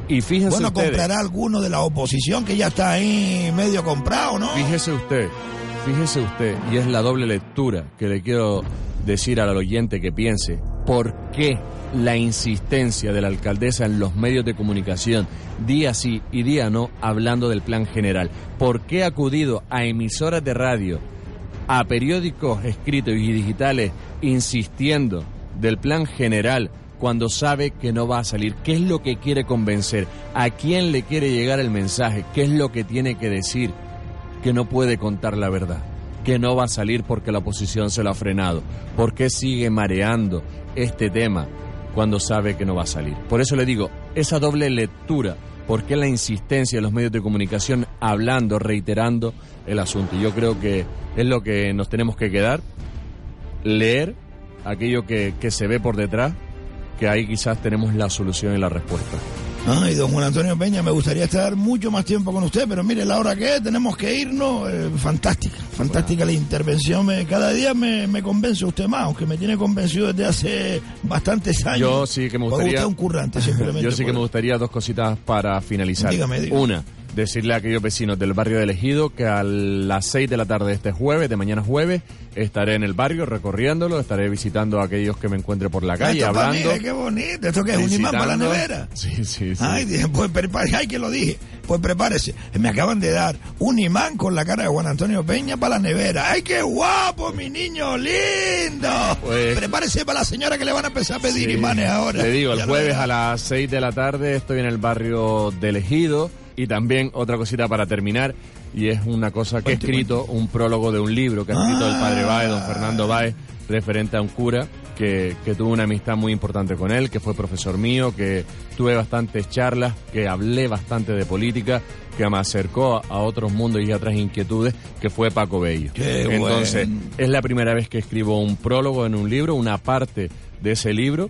Speaker 20: Y fíjense
Speaker 4: Bueno,
Speaker 20: ustedes,
Speaker 4: comprará alguno de la oposición que ya está ahí medio comprado, ¿no?
Speaker 20: fíjese usted, fíjese usted, y es la doble lectura que le quiero decir al oyente que piense, ¿por qué la insistencia de la alcaldesa en los medios de comunicación, día sí y día no, hablando del plan general? ¿Por qué ha acudido a emisoras de radio a periódicos escritos y digitales insistiendo del plan general cuando sabe que no va a salir? ¿Qué es lo que quiere convencer? ¿A quién le quiere llegar el mensaje? ¿Qué es lo que tiene que decir? Que no puede contar la verdad, que no va a salir porque la oposición se lo ha frenado. ¿Por qué sigue mareando este tema cuando sabe que no va a salir? Por eso le digo, esa doble lectura, ¿por qué la insistencia de los medios de comunicación hablando, reiterando el asunto? Yo creo que es lo que nos tenemos que quedar, leer aquello que, que se ve por detrás que ahí quizás tenemos la solución y la respuesta.
Speaker 4: Ay, don Juan Antonio Peña, me gustaría estar mucho más tiempo con usted, pero mire, la hora que es, tenemos que irnos. Eh, fantástica, fantástica la intervención. Me, cada día me, me, convence usted más, aunque me tiene convencido desde hace bastantes años.
Speaker 20: Yo sí que me gustaría.
Speaker 4: Usted un currante, simplemente. *laughs*
Speaker 20: Yo sí que me gustaría dos cositas para finalizar.
Speaker 4: Dígame, dígame.
Speaker 20: Una decirle a aquellos vecinos del barrio de Elegido que a las 6 de la tarde de este jueves, de mañana jueves, estaré en el barrio recorriéndolo, estaré visitando a aquellos que me encuentre por la calle,
Speaker 4: Esto
Speaker 20: hablando.
Speaker 4: mí, qué bonito, esto que es un imán para la nevera.
Speaker 20: Sí, sí, sí.
Speaker 4: Ay, pues prepárese, ay, que lo dije. Pues prepárese. Me acaban de dar un imán con la cara de Juan Antonio Peña para la nevera. ¡Ay, qué guapo, mi niño lindo!
Speaker 20: Pues-
Speaker 4: prepárese para la señora que le van a empezar a pedir
Speaker 20: Sí.
Speaker 4: imanes ahora.
Speaker 20: Le digo, el jueves a las 6 de la tarde estoy en el barrio de Elegido. Y también otra cosita para terminar, y es una cosa que he escrito, un prólogo de un libro que ha escrito el padre Báez, don Fernando Báez, referente a un cura que, que tuvo una amistad muy importante con él, que fue profesor mío, que tuve bastantes charlas, que hablé bastante de política, que me acercó a, a otros mundos y a otras inquietudes, que fue Paco Bello.
Speaker 4: Qué
Speaker 20: Entonces, es la primera vez que escribo un prólogo en un libro, una parte de ese libro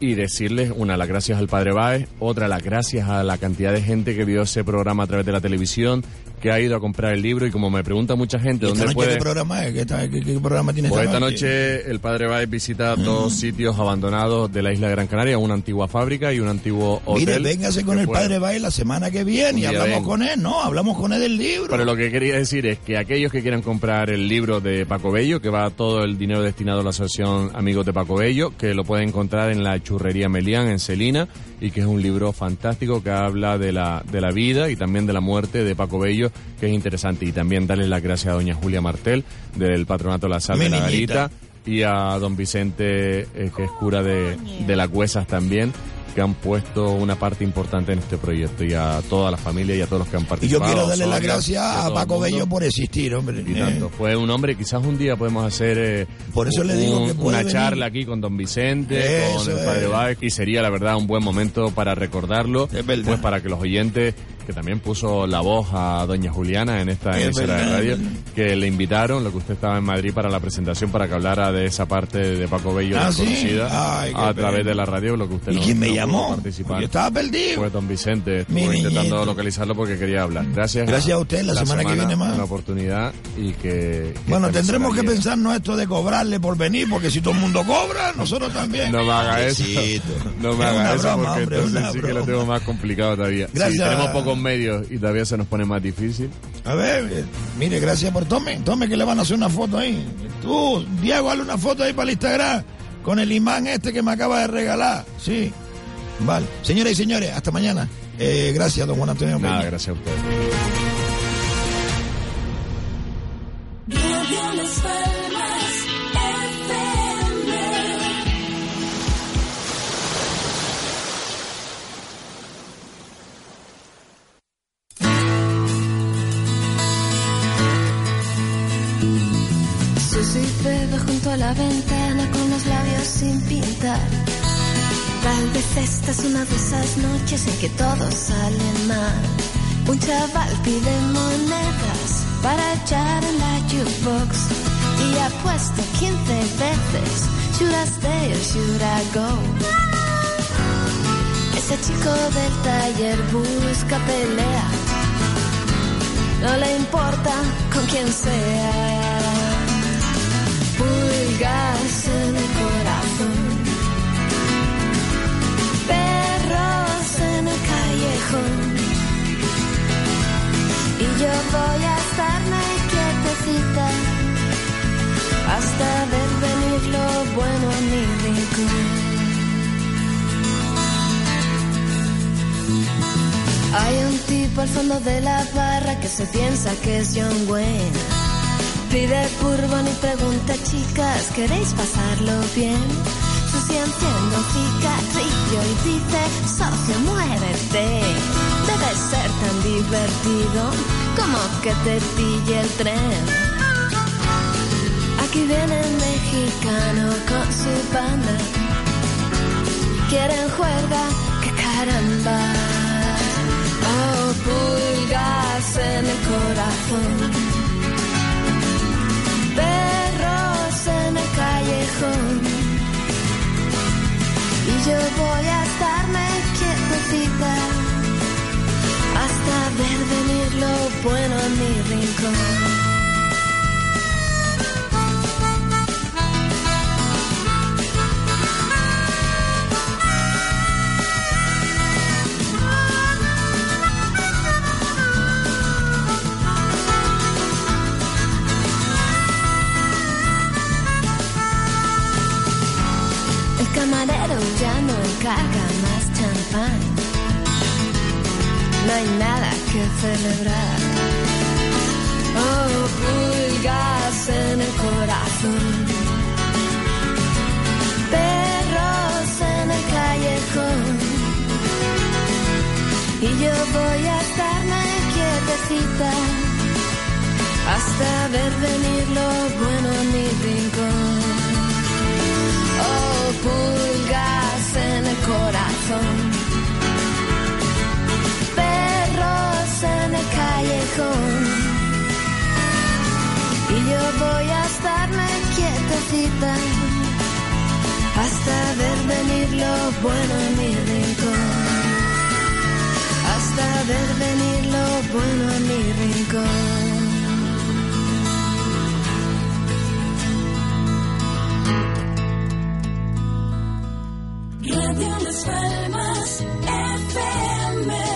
Speaker 20: y decirles una las gracias al padre Báez, otra las gracias a la cantidad de gente que vio ese programa a través de la televisión, que ha ido a comprar el libro y como me pregunta mucha gente
Speaker 4: ¿Y esta
Speaker 20: dónde puede
Speaker 4: qué programa es? ¿Qué, esta- qué- qué programa tiene
Speaker 20: pues
Speaker 4: esta
Speaker 20: noche el padre Báez visita dos sitios abandonados de la isla de Gran Canaria, una antigua fábrica y un antiguo hotel.
Speaker 4: Mire, véngase con el
Speaker 20: fue-
Speaker 4: padre Baez la semana que viene y hablamos con él, ¿no? Hablamos con él del libro.
Speaker 20: Pero lo que quería decir es que aquellos que quieran comprar el libro de Paco Bello, que va todo el dinero destinado a la asociación Amigos de Paco Bello, que lo pueden encontrar en la churrería Melián en Celina y que es un libro fantástico que habla de la, de la vida y también de la muerte de Paco Bello, que es interesante. Y también darle las gracias a doña Julia Martel del Patronato La Sal
Speaker 4: Mi
Speaker 20: de la. Garita y a don Vicente, eh, que es cura de, de las Huesas también que han puesto una parte importante en este proyecto y a toda la familia y a todos los que han
Speaker 4: Y yo
Speaker 20: participado.
Speaker 4: quiero darle las gracias a Paco. Bello por existir, hombre.
Speaker 20: Y
Speaker 4: Eh,
Speaker 20: tanto. Fue un hombre, quizás un día podemos hacer eh,
Speaker 4: Por eso le digo que
Speaker 20: una
Speaker 4: venir.
Speaker 20: charla aquí con don Vicente,
Speaker 4: Eso
Speaker 20: con el padre. Báez, y sería la verdad un buen momento para recordarlo, pues para que los oyentes que también puso la voz a doña Juliana en esta
Speaker 4: Es
Speaker 20: emisora de radio, que le invitaron, lo que usted estaba en Madrid para la presentación, para que hablara de esa parte de Paco Bello
Speaker 4: Ah, ¿sí?
Speaker 20: desconocida
Speaker 4: Ay,
Speaker 20: a través
Speaker 4: pena.
Speaker 20: de la radio, lo que usted
Speaker 4: ¿Y
Speaker 20: no,
Speaker 4: quién me
Speaker 20: no
Speaker 4: llamó?
Speaker 20: participar.
Speaker 4: Yo estaba perdido.
Speaker 20: Fue don Vicente, estuvo
Speaker 4: Mi
Speaker 20: intentando
Speaker 4: niñito.
Speaker 20: localizarlo porque quería hablar. Gracias.
Speaker 4: Gracias a usted, la semana que viene más.
Speaker 20: Una oportunidad y que... que
Speaker 4: Bueno, tendremos que pensarnos esto de cobrarle por venir, porque si todo el mundo cobra, nosotros también.
Speaker 20: No me haga eso. No me haga eso porque
Speaker 4: hombre,
Speaker 20: entonces sí que lo tengo más complicado todavía.
Speaker 4: Gracias.
Speaker 20: Sí, tenemos medios y todavía se nos pone más difícil.
Speaker 4: A ver, eh, mire, gracias por tome, tome que le van a hacer una foto ahí. Tú, Diego, hazle una foto ahí para el Instagram con el imán este que me acaba de regalar. Sí. Vale. Señoras y señores, hasta mañana. Eh, gracias, don Juan Antonio
Speaker 20: Nada,
Speaker 4: Peña.
Speaker 20: gracias a ustedes.
Speaker 29: La ventana con los labios sin pintar. Tal vez esta es una de esas noches en que todo sale mal. Un chaval pide monedas para echar en la jukebox y ha puesto 15 veces Should I stay or should I go? Ese chico del taller busca pelea. No le importa con quién sea. Pulgas en el corazón. Perros en el callejón. Y yo voy a estarme quietecita hasta ver venir lo bueno a mi rincón. Hay un tipo al fondo de la barra que se piensa que es John Wayne. Pide bourbon y pregunta, chicas, ¿queréis pasarlo bien? Susi enciende un y dice, socio, muérete. Debe ser tan divertido como que te pille el tren. Aquí viene el mexicano con su banda. Quieren juerga, que caramba. Oh, pulgas en el corazón. Y yo voy a estarme quietecita hasta ver venir lo bueno en mi rincón. Hay nada que celebrar. Oh, pulgas en el corazón. Perros en el callejón. Y yo voy a estarme quietecita hasta ver venir lo bueno en mi rincón. Oh, pulgas en el corazón. Callejón. Y yo voy a estarme quietecita hasta ver venir lo bueno en mi rincón. Hasta ver venir lo bueno en mi rincón.
Speaker 3: Radio Las Palmas FM.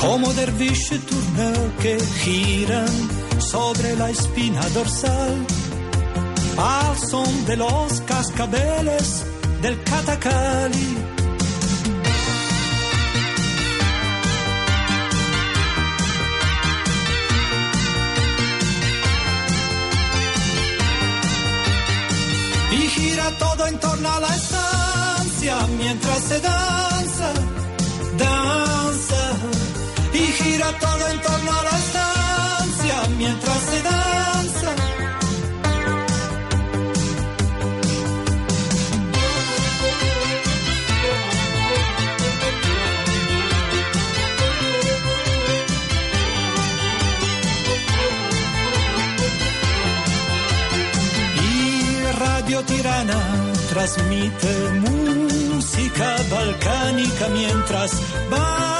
Speaker 28: como derviche turneo que giran sobre la espina dorsal al son de los cascabeles del catacali. Y gira todo en torno a la estancia mientras se danza. Todo en torno a la estancia mientras se danza. Y Radio Tirana transmite música balcánica mientras búlgaros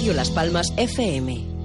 Speaker 30: Radio Las Palmas FM